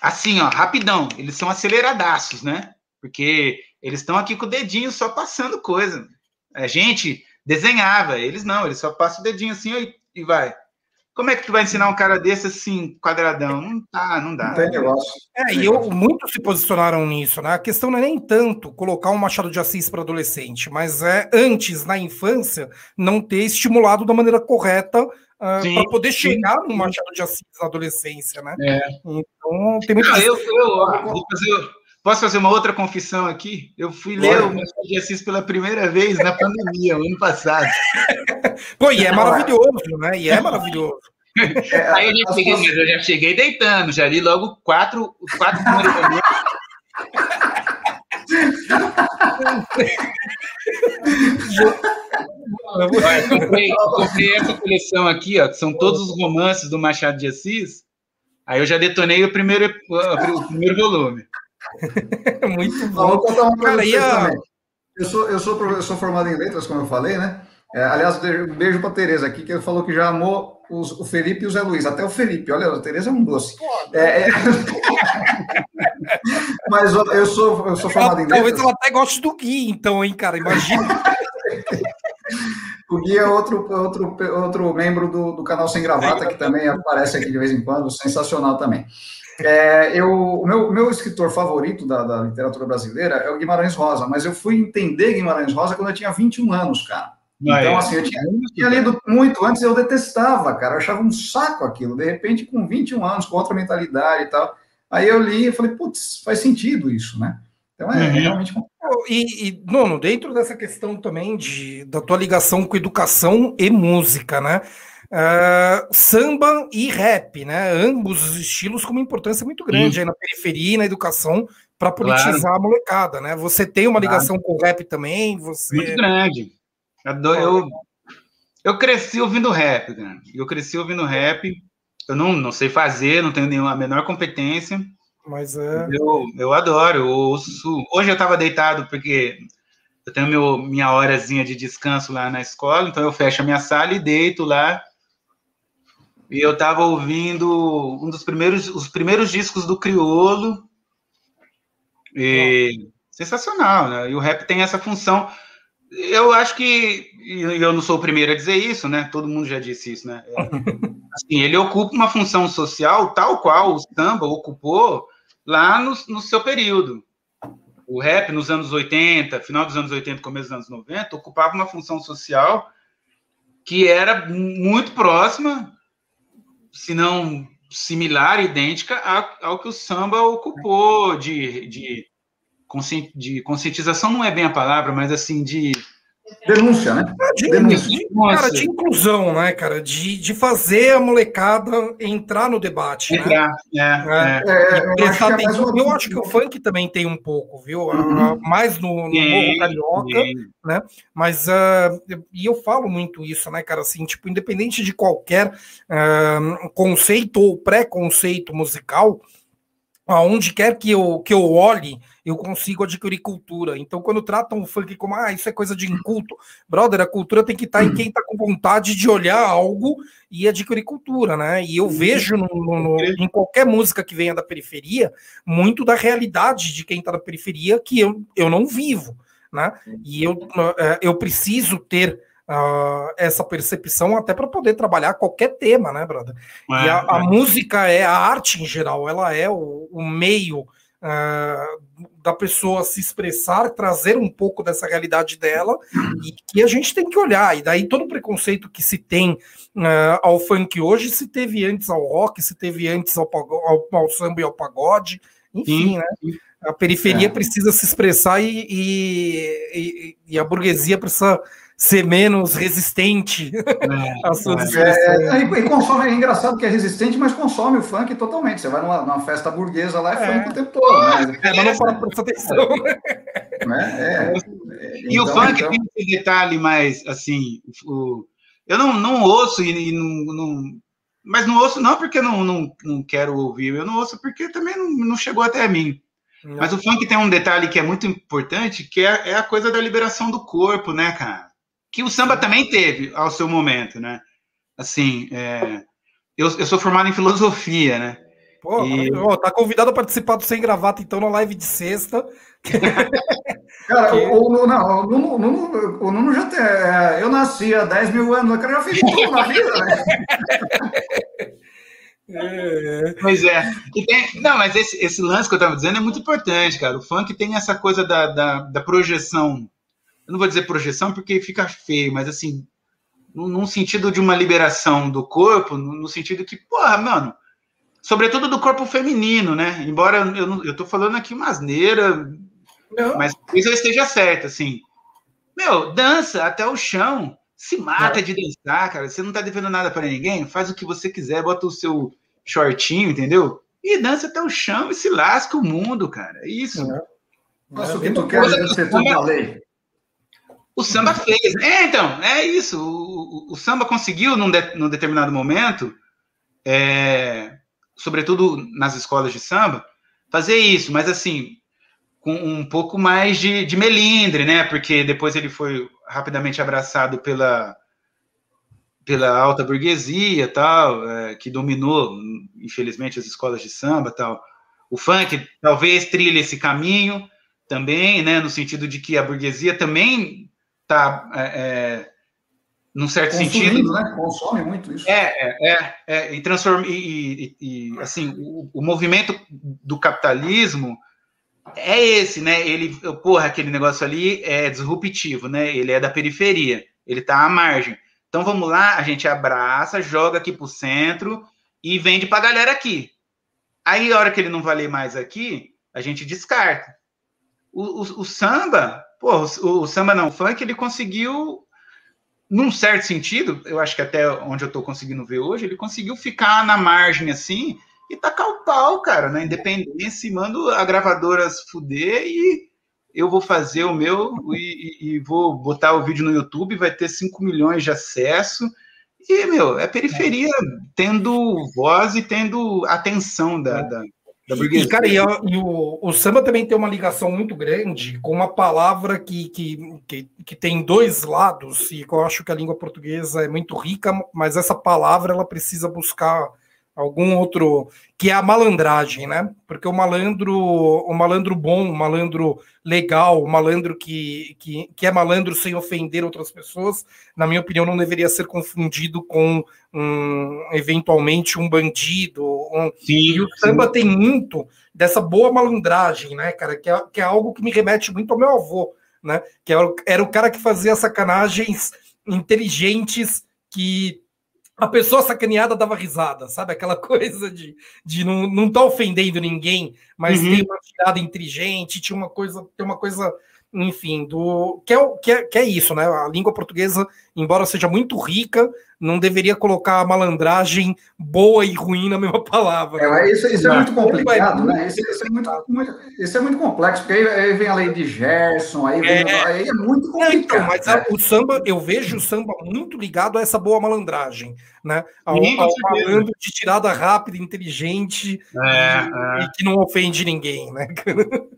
Assim, ó, rapidão, eles são aceleradaços, né? Porque eles estão aqui com o dedinho só passando coisa. A gente desenhava, eles não, eles só passam o dedinho assim e, e vai. Como é que tu vai ensinar um cara desse assim, quadradão? Não tá, não dá. Não tem negócio. É, e eu, muitos se posicionaram nisso, né? A questão não é nem tanto colocar um Machado de Assis para adolescente, mas é antes, na infância, não ter estimulado da maneira correta uh, para poder sim, chegar sim. no Machado de Assis na adolescência, né? É. Então, tem muito. Ah, eu, eu, eu, vou fazer Posso fazer uma outra confissão aqui? Eu fui ler o Machado de Assis pela primeira vez na pandemia, o ano passado. Pô, e é maravilhoso, né? E é maravilhoso. É, Aí eu já, cheguei, mas eu já cheguei deitando, já li logo quatro, quatro primeiros momentos. Olha, comprei, comprei, essa coleção aqui, ó, que são todos os romances do Machado de Assis. Aí eu já detonei o primeiro, o primeiro volume. Muito bom. Vou contar uma coisa Cara, a... Eu sou, eu, sou, eu sou formado em letras, como eu falei, né? É, aliás, um beijo para a Tereza aqui, que falou que já amou os, o Felipe e o Zé Luiz. Até o Felipe, olha, a Tereza é um doce. É, é... Mas eu sou, eu sou formado em letras. Talvez ela até goste do Gui, então, hein, cara? Imagina. o Gui é outro, outro, outro membro do, do canal Sem Gravata, que também aparece aqui de vez em quando, sensacional também. É, eu, o meu, meu escritor favorito da, da, literatura brasileira é o Guimarães Rosa, mas eu fui entender Guimarães Rosa quando eu tinha 21 anos, cara. Então, assim, eu tinha, eu tinha, lido muito antes, eu detestava, cara, eu achava um saco aquilo. De repente, com 21 anos, com outra mentalidade e tal, aí eu li e falei, putz, faz sentido isso, né? Então é uhum. realmente. E, e, Nono, dentro dessa questão também de, da tua ligação com educação e música, né? Uh, samba e rap, né? Ambos os estilos com uma importância muito grande aí na periferia e na educação para politizar claro. a molecada, né? Você tem uma ligação claro. com o rap também? Você... Muito grande. Eu, eu, eu cresci ouvindo rap, cara. Eu cresci ouvindo rap. Eu não, não sei fazer, não tenho nenhuma a menor competência. Mas é. Eu, eu adoro. Eu ouço... Hoje eu estava deitado porque eu tenho meu, minha horazinha de descanso lá na escola, então eu fecho a minha sala e deito lá e eu estava ouvindo um dos primeiros, os primeiros discos do Criolo. E sensacional, né? E o rap tem essa função. Eu acho que e eu não sou o primeiro a dizer isso, né? Todo mundo já disse isso, né? É, assim, ele ocupa uma função social tal qual o samba ocupou lá no, no seu período. o rap nos anos 80, final dos anos 80, começo dos anos 90, ocupava uma função social que era muito próxima, se não similar, idêntica ao que o samba ocupou de, de, de conscientização, não é bem a palavra, mas assim, de Denúncia, né? De, Denúncia. De, cara, de inclusão, né, cara? De, de fazer a molecada entrar no debate. Né? Entrar, né? é. é. é eu, acho é uma... eu, acho que o funk também tem um pouco, viu? Uhum. Mais no, no Morro Carioca, né? Mas, uh, e eu falo muito isso, né, cara? Assim, tipo, independente de qualquer uh, conceito ou preconceito musical, aonde quer que eu, que eu olhe, eu consigo adquirir cultura. Então, quando tratam o funk como, ah, isso é coisa de inculto, brother, a cultura tem que estar em quem está com vontade de olhar algo e adquirir cultura, né? E eu vejo no, no, em qualquer música que venha da periferia, muito da realidade de quem está na periferia que eu, eu não vivo, né? E eu, eh, eu preciso ter uh, essa percepção até para poder trabalhar qualquer tema, né, brother? É, e a, a é. música é a arte em geral, ela é o, o meio uh, da pessoa se expressar, trazer um pouco dessa realidade dela e que a gente tem que olhar. E daí todo o preconceito que se tem uh, ao funk hoje se teve antes ao rock, se teve antes ao, ao, ao samba e ao pagode, enfim, sim, né? A periferia é. precisa se expressar e, e, e, e a burguesia precisa ser menos resistente é, às suas é, é, e, consome, é engraçado que é resistente, mas consome o funk totalmente. Você vai numa, numa festa burguesa lá, é, é funk o tempo todo. Né? É, mas não para prestar atenção. Né? É, e então, o funk então... tem esse detalhe mais, assim, o, eu não, não ouço e, e não, não, mas não ouço não porque não, não, não quero ouvir, eu não ouço porque também não, não chegou até mim. Não. Mas o funk tem um detalhe que é muito importante, que é, é a coisa da liberação do corpo, né, cara? Que o samba também teve ao seu momento, né? Assim, é, eu, eu sou formado em filosofia, né? Pô, e... tá convidado a participar do Sem Gravata, então, na live de sexta. Cara, o, o, não, o, Nuno, o Nuno já tem. É, eu nasci há 10 mil anos, o cara já fez tudo na vida, né? É. Pois é. Tem, não, mas esse, esse lance que eu estava dizendo é muito importante, cara. O funk tem essa coisa da, da, da projeção eu não vou dizer projeção porque fica feio, mas assim, num sentido de uma liberação do corpo, no sentido que, porra, mano, sobretudo do corpo feminino, né? Embora eu, eu tô falando aqui uma asneira, não. mas talvez eu esteja certo, assim. Meu, dança até o chão, se mata de dançar, cara. Você não tá devendo nada para ninguém, faz o que você quiser, bota o seu shortinho, entendeu? E dança até o chão e se lasca o mundo, cara. É isso. Nossa, o que tu quer é ser tudo da lei. O samba fez. É, então, é isso. O, o, o samba conseguiu, num, de, num determinado momento, é, sobretudo nas escolas de samba, fazer isso, mas assim, com um pouco mais de, de melindre, né? Porque depois ele foi rapidamente abraçado pela, pela alta burguesia, tal, é, que dominou, infelizmente, as escolas de samba, tal. O funk talvez trilhe esse caminho também, né? No sentido de que a burguesia também está, é, é, num certo sentido. Né? Consome muito isso. É, é, é, é e transforma. E, e, e assim, o, o, movimento do capitalismo é esse, né? Ele, porra, aquele negócio ali é disruptivo, né? Ele é da periferia, ele está à margem. Então vamos lá, a gente abraça, joga aqui para o centro e vende para a galera aqui. Aí, a hora que ele não valer mais aqui, a gente descarta. O, o, o samba, Pô, o, o samba não funk, ele conseguiu, num certo sentido, eu acho que até onde eu tô conseguindo ver hoje, ele conseguiu ficar na margem assim e tacar o pau, cara, na independência, e mando a gravadora se fuder e eu vou fazer o meu e, e, vou botar o vídeo no YouTube, vai ter 5 milhões de acesso. E, meu, é periferia tendo voz e tendo atenção da, da, da burguesia. E, cara, e, e o, o, samba também tem uma ligação muito grande com uma palavra que, que, que, que, tem dois lados, e eu acho que a língua portuguesa é muito rica, mas essa palavra ela precisa buscar algum outro que é a malandragem, né? Porque o malandro, o malandro bom, o malandro legal, o malandro que, que, que é malandro sem ofender outras pessoas, na minha opinião, não deveria ser confundido com um, eventualmente um bandido. Um... Sim, e o samba sim. tem muito dessa boa malandragem, né, cara? Que é, que é algo que me remete muito ao meu avô, né? Que era, era o cara que fazia sacanagens inteligentes que a pessoa sacaneada dava risada, sabe? Aquela coisa de, de não, não tá ofendendo ninguém, mas uhum. tem uma tirada inteligente, tinha uma coisa, tem uma coisa, enfim, do que é, que, é, que é isso, né? A língua portuguesa, embora seja muito rica, não deveria colocar a malandragem boa e ruim na mesma palavra. É, isso, isso é muito complicado, né? Isso, isso, é muito, isso é muito complexo, porque aí, aí vem a lei de Gerson, aí, vem, é, aí é muito complicado. É, então, mas a, o samba, eu vejo o samba muito ligado a essa boa malandragem, né? Ao, ao malandro de tirada rápida, inteligente é, e, é. e, que não ofende ninguém, né?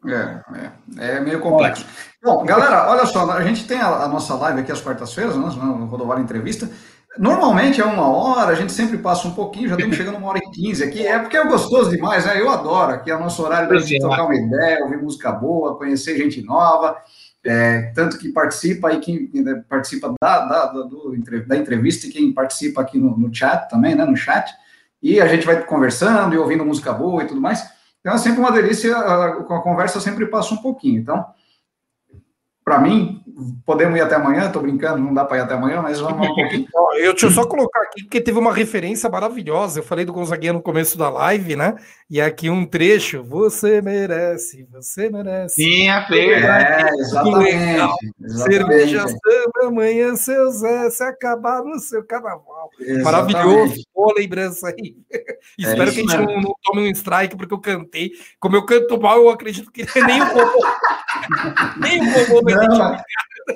É, é, é meio complexo. Bom, galera, olha só, a gente tem a, a nossa live aqui às quartas-feiras, né, no Rodovalho Entrevista. Normalmente é uma hora, a gente sempre passa um pouquinho, já estamos chegando uma hora e quinze aqui. É porque é gostoso demais, né? Eu adoro. Aqui é o nosso horário para a gente trocar uma ideia, ouvir música boa, conhecer gente nova. É, tanto que participa aí, quem né, participa da, da, do, da entrevista e quem participa aqui no, no, chat também, né? No chat. E a gente vai conversando e ouvindo música boa e tudo mais. Então é sempre uma delícia, a, a conversa sempre passa um pouquinho. Então, para mim, podemos ir até amanhã, tô brincando, não dá para ir até amanhã, mas vamos um pouquinho. Eu deixa eu só colocar aqui, porque teve uma referência maravilhosa. Eu falei do Gonzaguinha no começo da live, né? E aqui um trecho. Você merece, você merece. Sim, a É, exatamente, exatamente. Cerveja samba, amanhã, seu Zé, se acabar no seu carnaval. Exatamente. Maravilhoso. Boa lembrança aí. Espero é que a gente não, não, tome um strike, porque eu cantei. Como eu canto mal, eu acredito que nem o robô. nem o robô vai não,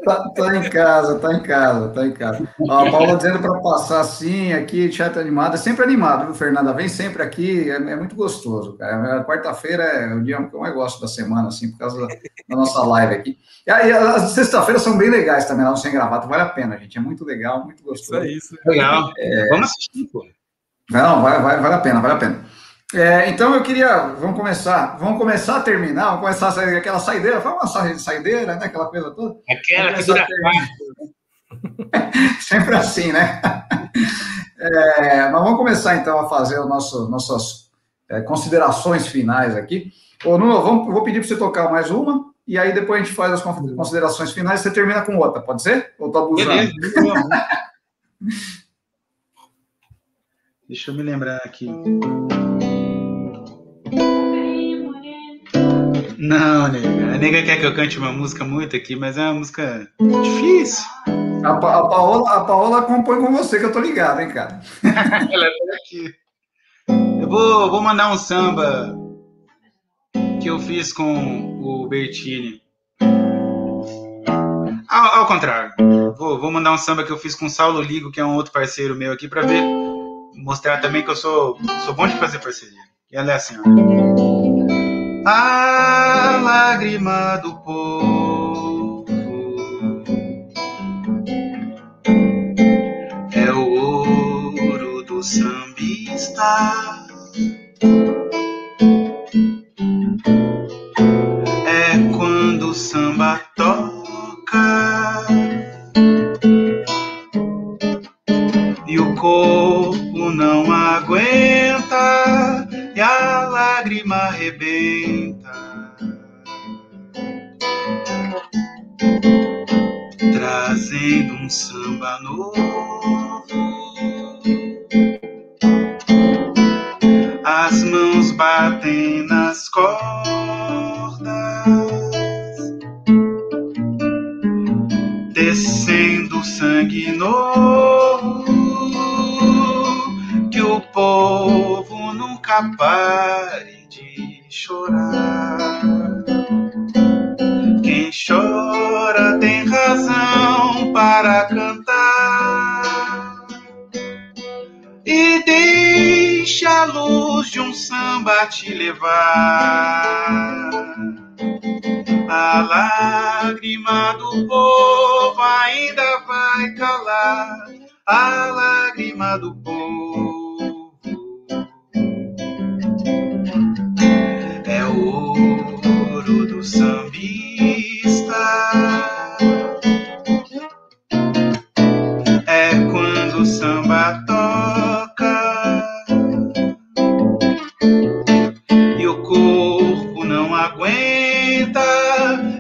Tá, tá, em casa, tá em casa, tá em casa. Ó, a Paula dizendo para passar assim, aqui, chat animado, é sempre animado, viu, Fernanda? Vem sempre aqui, é, é muito gostoso, cara. Quarta-feira é o dia que eu mais gosto da semana, assim, por causa da, da nossa live aqui. E aí, as sexta-feiras são bem legais também, lá no Sem Gravata, vale a pena, gente, é muito legal, muito gostoso. Isso é isso. Legal. É... Vamos assistir, pô. Não, vai, vai, vale a pena, vale a pena. É, então eu queria, vamos começar, vamos começar a terminar, vamos começar a sair, aquela saideira, vamos uma saideira, né? Aquela coisa toda. Aquela que dura Sempre assim, né? É, mas vamos começar então a fazer o nosso, nossas é, considerações finais aqui. Ô, Nuno, vamos, vou pedir para você tocar mais uma, e aí depois a gente faz as considerações finais e você termina com outra, pode ser? Ou tô abusando? Deixa eu me lembrar aqui. Não, nega. A nega quer que eu cante uma música muito aqui, mas é uma música difícil. A, pa a, Paola, a Paola compõe com você, que eu tô ligado, hein, cara. Ela é aqui. Eu vou, vou mandar um samba que eu fiz com o Bertini. Ao, ao contrário, vou, vou, mandar um samba que eu fiz com o Saulo Ligo, que é um outro parceiro meu aqui, para ver, mostrar também que eu sou, sou bom de fazer parceria. E ela é assim, ó a lágrima do povo é o ouro do sambista. Samba novo. As mãos batem nas cordas, descendo sangue novo que o povo nunca pare de chorar. Quem chora para cantar. E deixa a luz de um samba te levar. A lágrima do povo ainda vai calar. A lágrima do povo é o ouro do samba. samba toca e o corpo não aguenta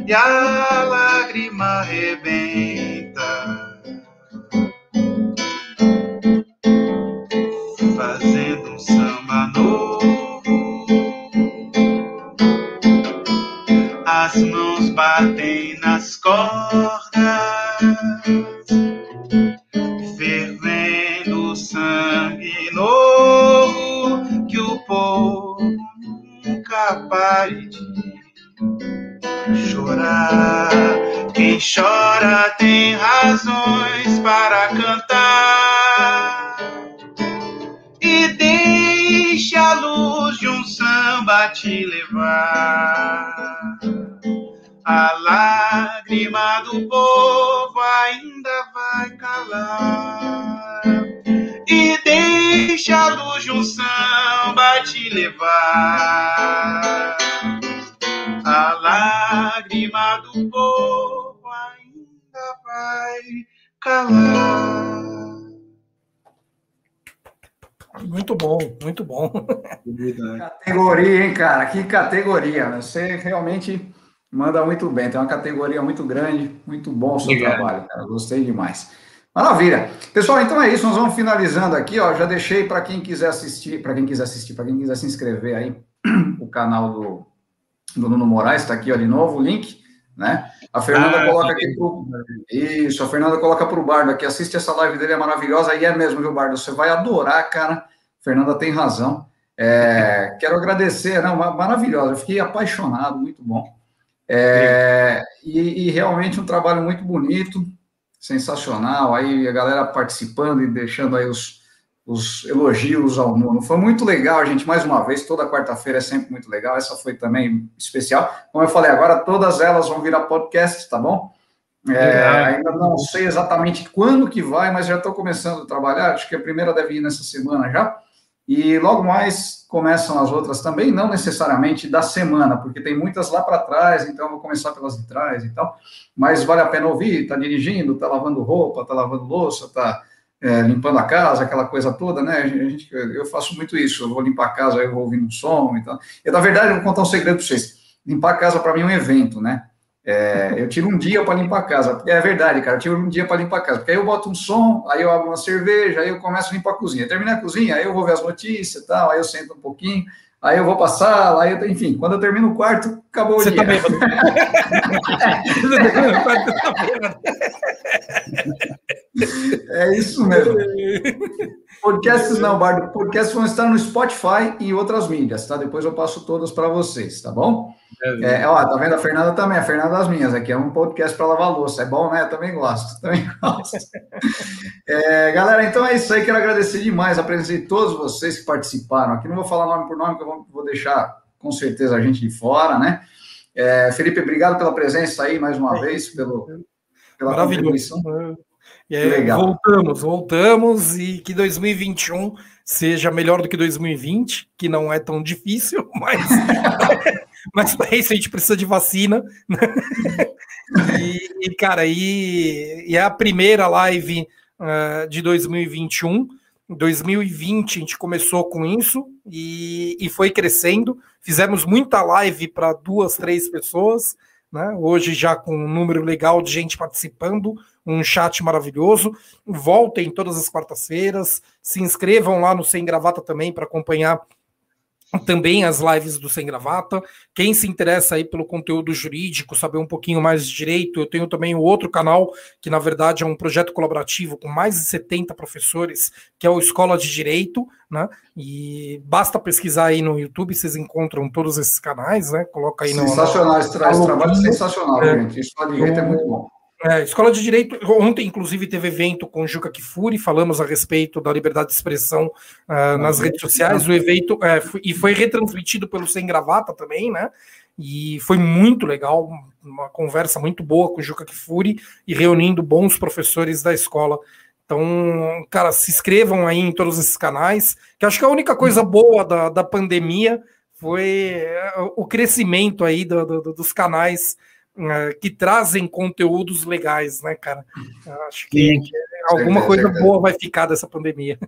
e a lágrima rebenta, fazendo um samba. A lágrima do povo ainda vai calar. E deixe a luz de um samba te levar. A lágrima do povo ainda vai calar. Muito bom, muito bom. Categoria, hein, cara? Que categoria. Você realmente manda muito bem. Tem uma categoria muito grande, muito bom o seu Obrigado. trabalho, cara. Gostei demais. Maravilha. Pessoal, então é isso. Nós vamos finalizando aqui, ó. Já deixei para quem quiser assistir, para quem quiser assistir, para quem quiser se inscrever aí, o canal do, do Nuno Moraes está aqui, ó, de novo, o link, né? A Fernanda ah, coloca aqui pro... Isso, a Fernanda coloca para o Bardo aqui. Assiste essa live dele, é maravilhosa. E é mesmo, viu, Bardo? Você vai adorar, cara. Fernanda tem razão. É, quero agradecer, não, maravilhosa. Eu fiquei apaixonado, muito bom. É, e, e, realmente um trabalho muito bonito, sensacional. Aí a galera participando e deixando aí os, os elogios ao Nuno. Foi muito legal, gente, mais uma vez. Toda quarta-feira é sempre muito legal. Essa foi também especial. Como eu falei, agora todas elas vão virar podcast, tá bom? É, ainda não sei exatamente quando que vai, mas já estou começando a trabalhar. Acho que a primeira deve ir nessa semana já. E logo mais começam as outras também, não necessariamente da semana, porque tem muitas lá para trás, então vou começar pelas de trás e tal. Mas vale a pena ouvir, tá dirigindo, tá lavando roupa, tá lavando louça, tá é, limpando a casa, aquela coisa toda, né? A gente, eu faço muito isso, eu vou limpar a casa, eu vou ouvindo um som e tal. Na verdade, eu vou contar um segredo para vocês. Limpar a casa para mim é um evento, né? É, eu tiro um dia para limpar a casa, é verdade, cara, eu tiro um dia para limpar a casa, porque aí eu boto um som, aí eu abro uma cerveja, aí eu começo a limpar a cozinha. Termina a cozinha, aí eu vou ver as notícias e tal, aí eu sento um pouquinho, aí eu vou passar, aí eu, enfim, quando eu termino o quarto, acabou o Você dia. Você é isso mesmo. Podcasts não, Bardo. Podcasts vão estar no Spotify e outras mídias, tá? Depois eu passo todas para vocês, tá bom? É, ó, tá vendo a Fernanda também, a Fernanda das minhas, aqui é um podcast para lavar louça, é bom, né? Eu também gosto, também gosto. É, galera, então é isso aí, quero agradecer demais a presença de todos vocês que participaram aqui, não vou falar nome por nome, que eu vou deixar com certeza a gente de fora, né? É, Felipe, obrigado pela presença aí mais uma vez, pelo, pela Maravilhoso. E aí, Legal. voltamos, voltamos e que 2021 seja melhor do que 2020, que não é tão difícil, mas, mas para isso a gente precisa de vacina. Né? E, e, cara, e, e, é a primeira live uh, de 2021. Em 2020 a gente começou com isso e, e foi crescendo. Fizemos muita live para duas, três pessoas. Né? Hoje já com um número legal de gente participando, um chat maravilhoso. Voltem todas as quartas-feiras, se inscrevam lá no Sem Gravata também para acompanhar também as lives do Sem Gravata. Quem se interessa aí pelo conteúdo jurídico, saber um pouquinho mais de direito, eu tenho também o outro canal, que na verdade é um projeto colaborativo com mais de 70 professores, que é o Escola de Direito, né? E basta pesquisar aí no YouTube, vocês encontram todos esses canais, né? Coloca aí no. Sensacional, esse trabalho sensacional, é, gente. Escola de Direito é muito bom. É, Escola de Direito, ontem, inclusive, teve evento com Juca Kifuri, falamos a respeito da liberdade de expressão uh, nas redes sociais. O evento é, foi, e foi retransmitido pelo Sem Gravata também, né? E foi muito legal, uma conversa muito boa com o Juca Kifuri e reunindo bons professores da escola. Então, cara, se inscrevam aí em todos esses canais, que acho que a única coisa boa da, da pandemia foi é, o crescimento aí do, do, dos canais que trazem conteúdos legais, né, cara? Acho que, que alguma coisa boa vai ficar dessa pandemia.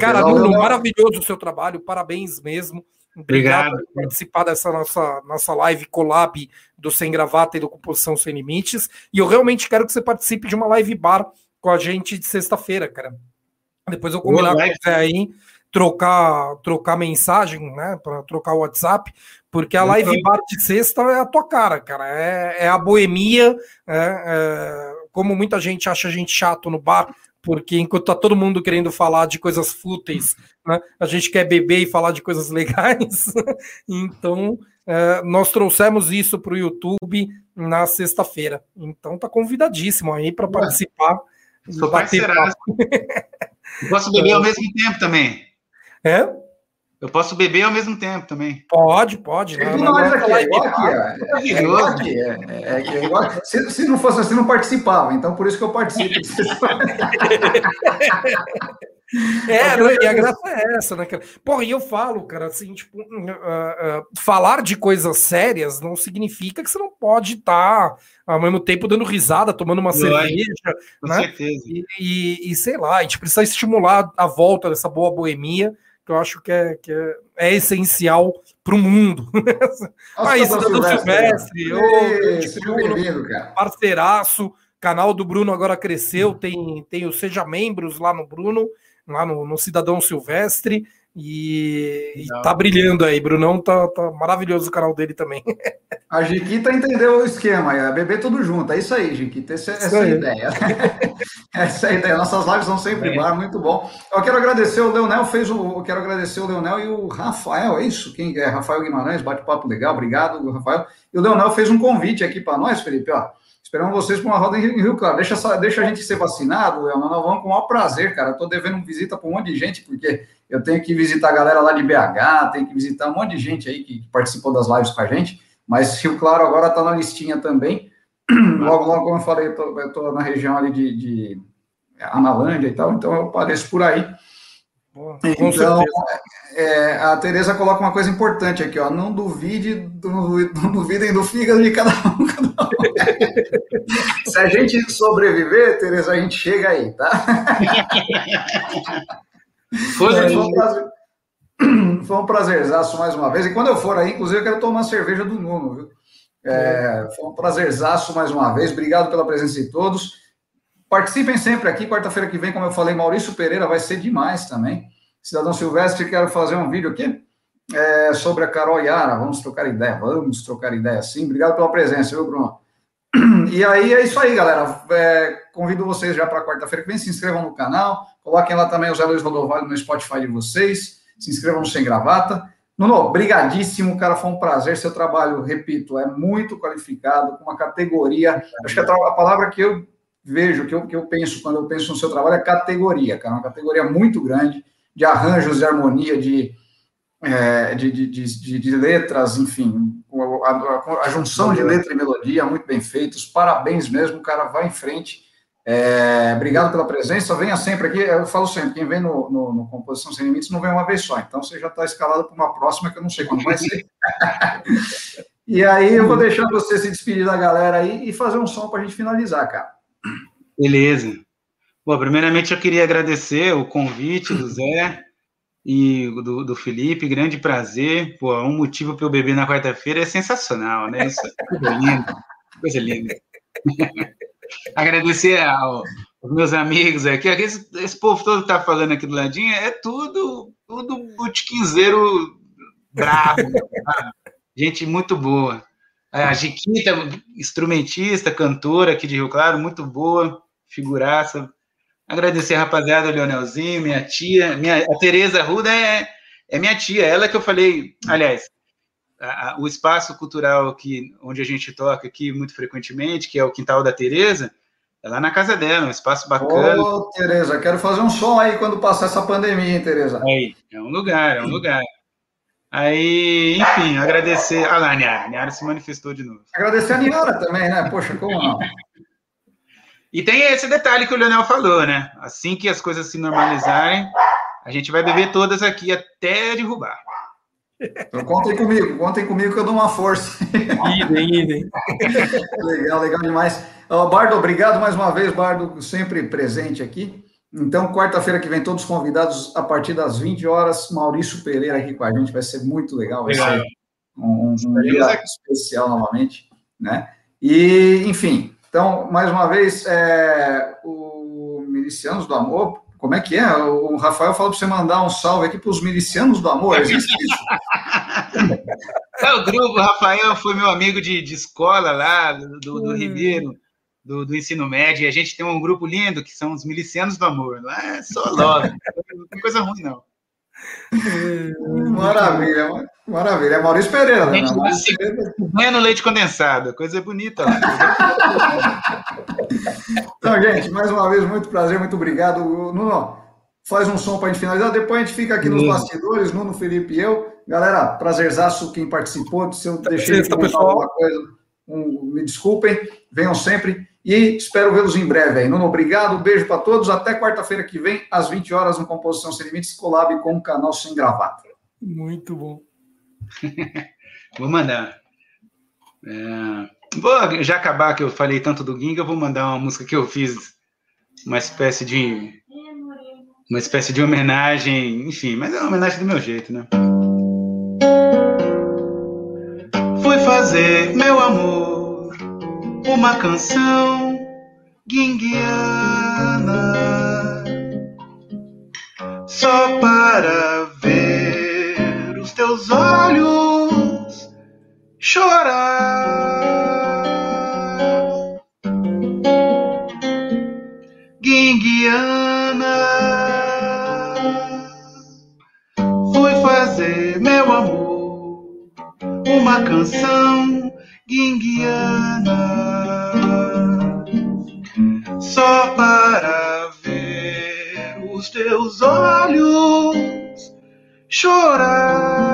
cara, Nuno, maravilhoso o seu trabalho, parabéns mesmo. Obrigado, Obrigado. por participar dessa nossa, nossa live collab do Sem Gravata e do Composição Sem Limites. E eu realmente quero que você participe de uma live bar com a gente de sexta-feira, cara. Depois eu combinar Boa, com você aí, trocar, trocar mensagem, né? Para trocar o WhatsApp, porque a live bar de sexta é a tua cara, cara. É, é a boemia, é, é, como muita gente acha a gente chato no bar, porque enquanto tá todo mundo querendo falar de coisas fúteis, né, a gente quer beber e falar de coisas legais. então, é, nós trouxemos isso para o YouTube na sexta-feira. Então, tá convidadíssimo aí para participar. Sou parceiraço. Posso beber ao mesmo tempo também. É? Eu posso beber ao mesmo tempo também. Pode, pode. É nós aqui, é igual aqui. É, é igual aqui. É, é, é igual, se, se não fosse assim, não participava. Então, por isso que eu participo. É, né? e a graça é essa, né, cara? Porra, e eu falo, cara, assim, tipo, uh, uh, falar de coisas sérias não significa que você não pode estar tá, ao mesmo tempo dando risada, tomando uma cerveja, com né? certeza. E, e, e, sei lá, a gente precisa estimular a volta dessa boa boemia que eu acho que é, que é, é essencial para o mundo. Aí, Cidadão Silvestre, Bruno, parceiraço, canal do Bruno agora cresceu, tem, tem o Seja Membros lá no Bruno, lá no, no Cidadão Silvestre, e, e tá brilhando aí, Brunão tá, tá maravilhoso o canal dele também. A Jiquita entendeu o esquema, é beber tudo junto. É isso aí, Jiquita. Essa, essa é a ideia. essa é a ideia. Nossas lives são sempre é. bar, muito bom. Eu quero agradecer o Leonel, fez o. Eu quero agradecer o Leonel e o Rafael, é isso? Quem é? Rafael Guimarães, bate-papo legal, obrigado, Rafael. E o Leonel fez um convite aqui para nós, Felipe, ó. Esperamos vocês para uma roda em Rio Claro. Deixa, deixa a gente ser vacinado, Leonel. Nós vamos com o maior prazer, cara. Estou devendo visita para um monte de gente, porque eu tenho que visitar a galera lá de BH, tenho que visitar um monte de gente aí que participou das lives com a gente, mas Rio Claro agora está na listinha também. Logo, logo, como eu falei, eu estou na região ali de, de Analândia e tal, então eu apareço por aí. Boa, então, é, a Tereza coloca uma coisa importante aqui, ó. Não duvide, do, não duvidem do fígado de cada um. Cada um. Se a gente sobreviver, Tereza, a gente chega aí, tá? Foi, é, foi, um prazer, foi um prazerzaço mais uma vez. E quando eu for aí, inclusive, eu quero tomar cerveja do Nuno, viu? É, foi um prazerzaço mais uma vez. Obrigado pela presença de todos. Participem sempre aqui. Quarta-feira que vem, como eu falei, Maurício Pereira vai ser demais também. Cidadão Silvestre, quero fazer um vídeo aqui é, sobre a Carol Yara. Vamos trocar ideia, vamos trocar ideia sim. Obrigado pela presença, viu, Bruno? E aí é isso aí, galera. É, convido vocês já para quarta-feira que vem. Se inscrevam no canal, Coloquem lá também o Zé Luiz Rodovalho no Spotify de vocês. Se inscrevam no Sem Gravata. Nuno, brigadíssimo, cara, foi um prazer. Seu trabalho, repito, é muito qualificado, com uma categoria. Acho que a, a palavra que eu vejo, que eu, que eu penso quando eu penso no seu trabalho é categoria, cara. Uma categoria muito grande, de arranjos de harmonia, de, é, de, de, de, de, letras, enfim, a, a, a junção de letra e melodia, muito bem feitos. Parabéns mesmo, cara, vai em frente. É, obrigado pela presença. Venha sempre aqui. Eu falo sempre: quem vem no, no, no Composição Sem Limites não vem uma vez só. Então você já está escalado para uma próxima que eu não sei quando vai ser. e aí eu vou deixar você se despedir da galera aí e fazer um som para a gente finalizar, cara. Beleza. Bom, primeiramente eu queria agradecer o convite do Zé e do, do Felipe. Grande prazer. Pô, um motivo para eu beber na quarta-feira é sensacional, né? Isso é coisa linda. Coisa linda. Agradecer aos meus amigos aqui. Esse, esse povo todo que tá falando aqui do ladinho é tudo, tudo botiquinzeiro bravo. Gente muito boa. A Jiquita, instrumentista, cantora aqui de Rio Claro, muito boa, figuraça. Agradecer a rapaziada, o Leonelzinho, minha tia, minha, a Tereza Ruda é, é minha tia, ela que eu falei, aliás, a, o espaço cultural que, onde a gente toca aqui muito frequentemente, que é o Quintal da Tereza, é lá na casa dela, um espaço bacana. Ô, Tereza, quero fazer um som aí quando passar essa pandemia, hein, Tereza? Aí, é um lugar, é um lugar. Aí, enfim, agradecer. Ah lá, a Niara, a Niara se manifestou de novo. Agradecer a Niara também, né? Poxa, como não? E tem esse detalhe que o Leonel falou, né? Assim que as coisas se normalizarem, a gente vai beber todas aqui até derrubar. Então contem comigo, contem comigo que eu dou uma força. Idem, idem. legal, legal demais. Uh, Bardo, obrigado mais uma vez, Bardo, sempre presente aqui. Então, quarta-feira que vem, todos convidados a partir das 20 horas. Maurício Pereira aqui com a gente, vai ser muito legal. Vai ser um, um dia especial novamente, né? E, enfim, então, mais uma vez, é, o Milicianos do Amor, como é que é? O Rafael falou para você mandar um salve aqui para os Milicianos do Amor, existe isso? é, o grupo, o Rafael foi meu amigo de, de escola lá, do, do hum. Ribeiro, do, do, ensino médio, e a gente tem um grupo lindo, que são os Milicianos do Amor, não é só love, não tem coisa ruim, não. Maravilha, maravilha. É Maurício Pereira, né? Maurício Pereira. No leite condensado, coisa bonita. então, gente, mais uma vez, muito prazer, muito obrigado. Nuno, faz um som para a gente finalizar. Depois a gente fica aqui nos bastidores, Nuno, Felipe e eu. Galera, prazerzaço quem participou. Se eu deixei de comentar alguma coisa, um, me desculpem. Venham sempre. E espero vê-los em breve aí. Nuno, obrigado, beijo para todos. Até quarta-feira que vem, às 20 horas, no Composição Sem Limites, collab com o canal Sem Gravata. Muito bom. vou mandar. É... Vou já acabar que eu falei tanto do Ginga, vou mandar uma música que eu fiz, uma espécie de. Uma espécie de homenagem, enfim, mas é uma homenagem do meu jeito, né? Fui fazer, meu amor uma canção guinguiana só para ver os teus olhos chorar. Guinguiana, fui fazer, meu amor, uma canção guinguiana, só para ver os teus olhos chorar,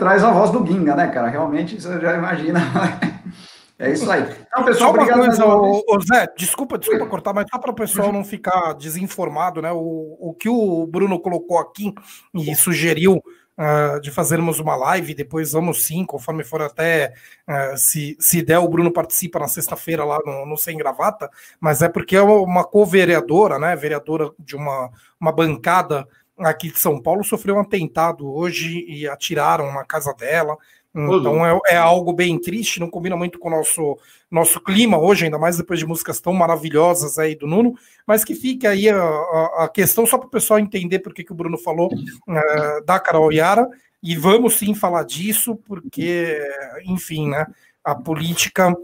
traz a, voz do Ginga, né, cara? Realmente, você já imagina. É isso aí. Então, pessoal, só obrigado. Coisa, Zé, desculpa, desculpa Oi. cortar, mas só para o pessoal não ficar desinformado, né? O, o que o Bruno colocou aqui e sugeriu uh, de fazermos uma live, depois vamos sim, conforme for até, uh, se, se der, o Bruno participa na sexta-feira lá no, no, Sem Gravata, mas é porque é uma co-vereadora, né? Vereadora de uma, uma bancada aqui de São Paulo sofreu um atentado hoje e atiraram na casa dela. Então é, é, algo bem triste, não combina muito com o nosso, nosso clima hoje, ainda mais depois de músicas tão maravilhosas aí do Nuno, mas que fique aí a, a, a questão só para o pessoal entender por que o Bruno falou uh, da Carol Yara, e vamos sim falar disso, porque, enfim, né, a política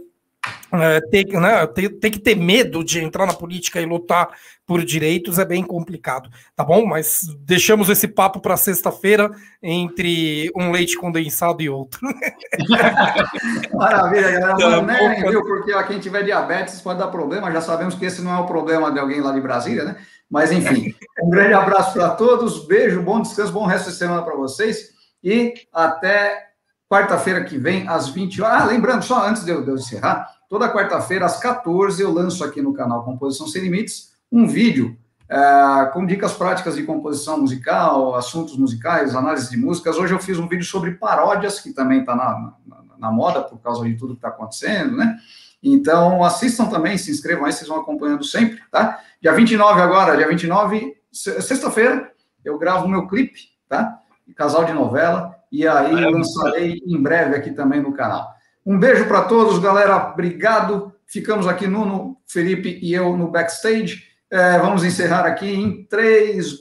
é, ter, né, ter, ter, que ter medo de entrar na política e lutar por direitos é bem complicado, tá bom? Mas deixamos esse papo para sexta-feira entre um leite condensado e outro. Maravilha, galera. Nem, viu? Porque ó, quem tiver diabetes pode dar problema, já sabemos que esse não é o problema de alguém lá de Brasília, né? Mas enfim, um grande abraço para todos, beijo, bom descanso, bom resto de semana para vocês e até quarta-feira que vem, às 20 horas. Ah, lembrando, só antes de eu, de eu encerrar, Toda quarta-feira, às 14 eu lanço aqui no canal Composição Sem Limites um vídeo é, com dicas práticas de composição musical, assuntos musicais, análise de músicas. Hoje eu fiz um vídeo sobre paródias, que também está na, na, na, moda por causa de tudo que está acontecendo, né? Então, assistam também, se inscrevam aí, vocês vão acompanhando sempre, tá? Dia 29 agora, dia 29, sexta-feira, eu gravo o meu clipe, tá? Casal de novela, e aí lançarei em breve aqui também no canal. Um beijo para todos, galera. Obrigado. Ficamos aqui, Nuno, Felipe e eu no backstage. É, vamos encerrar aqui em 3, 2.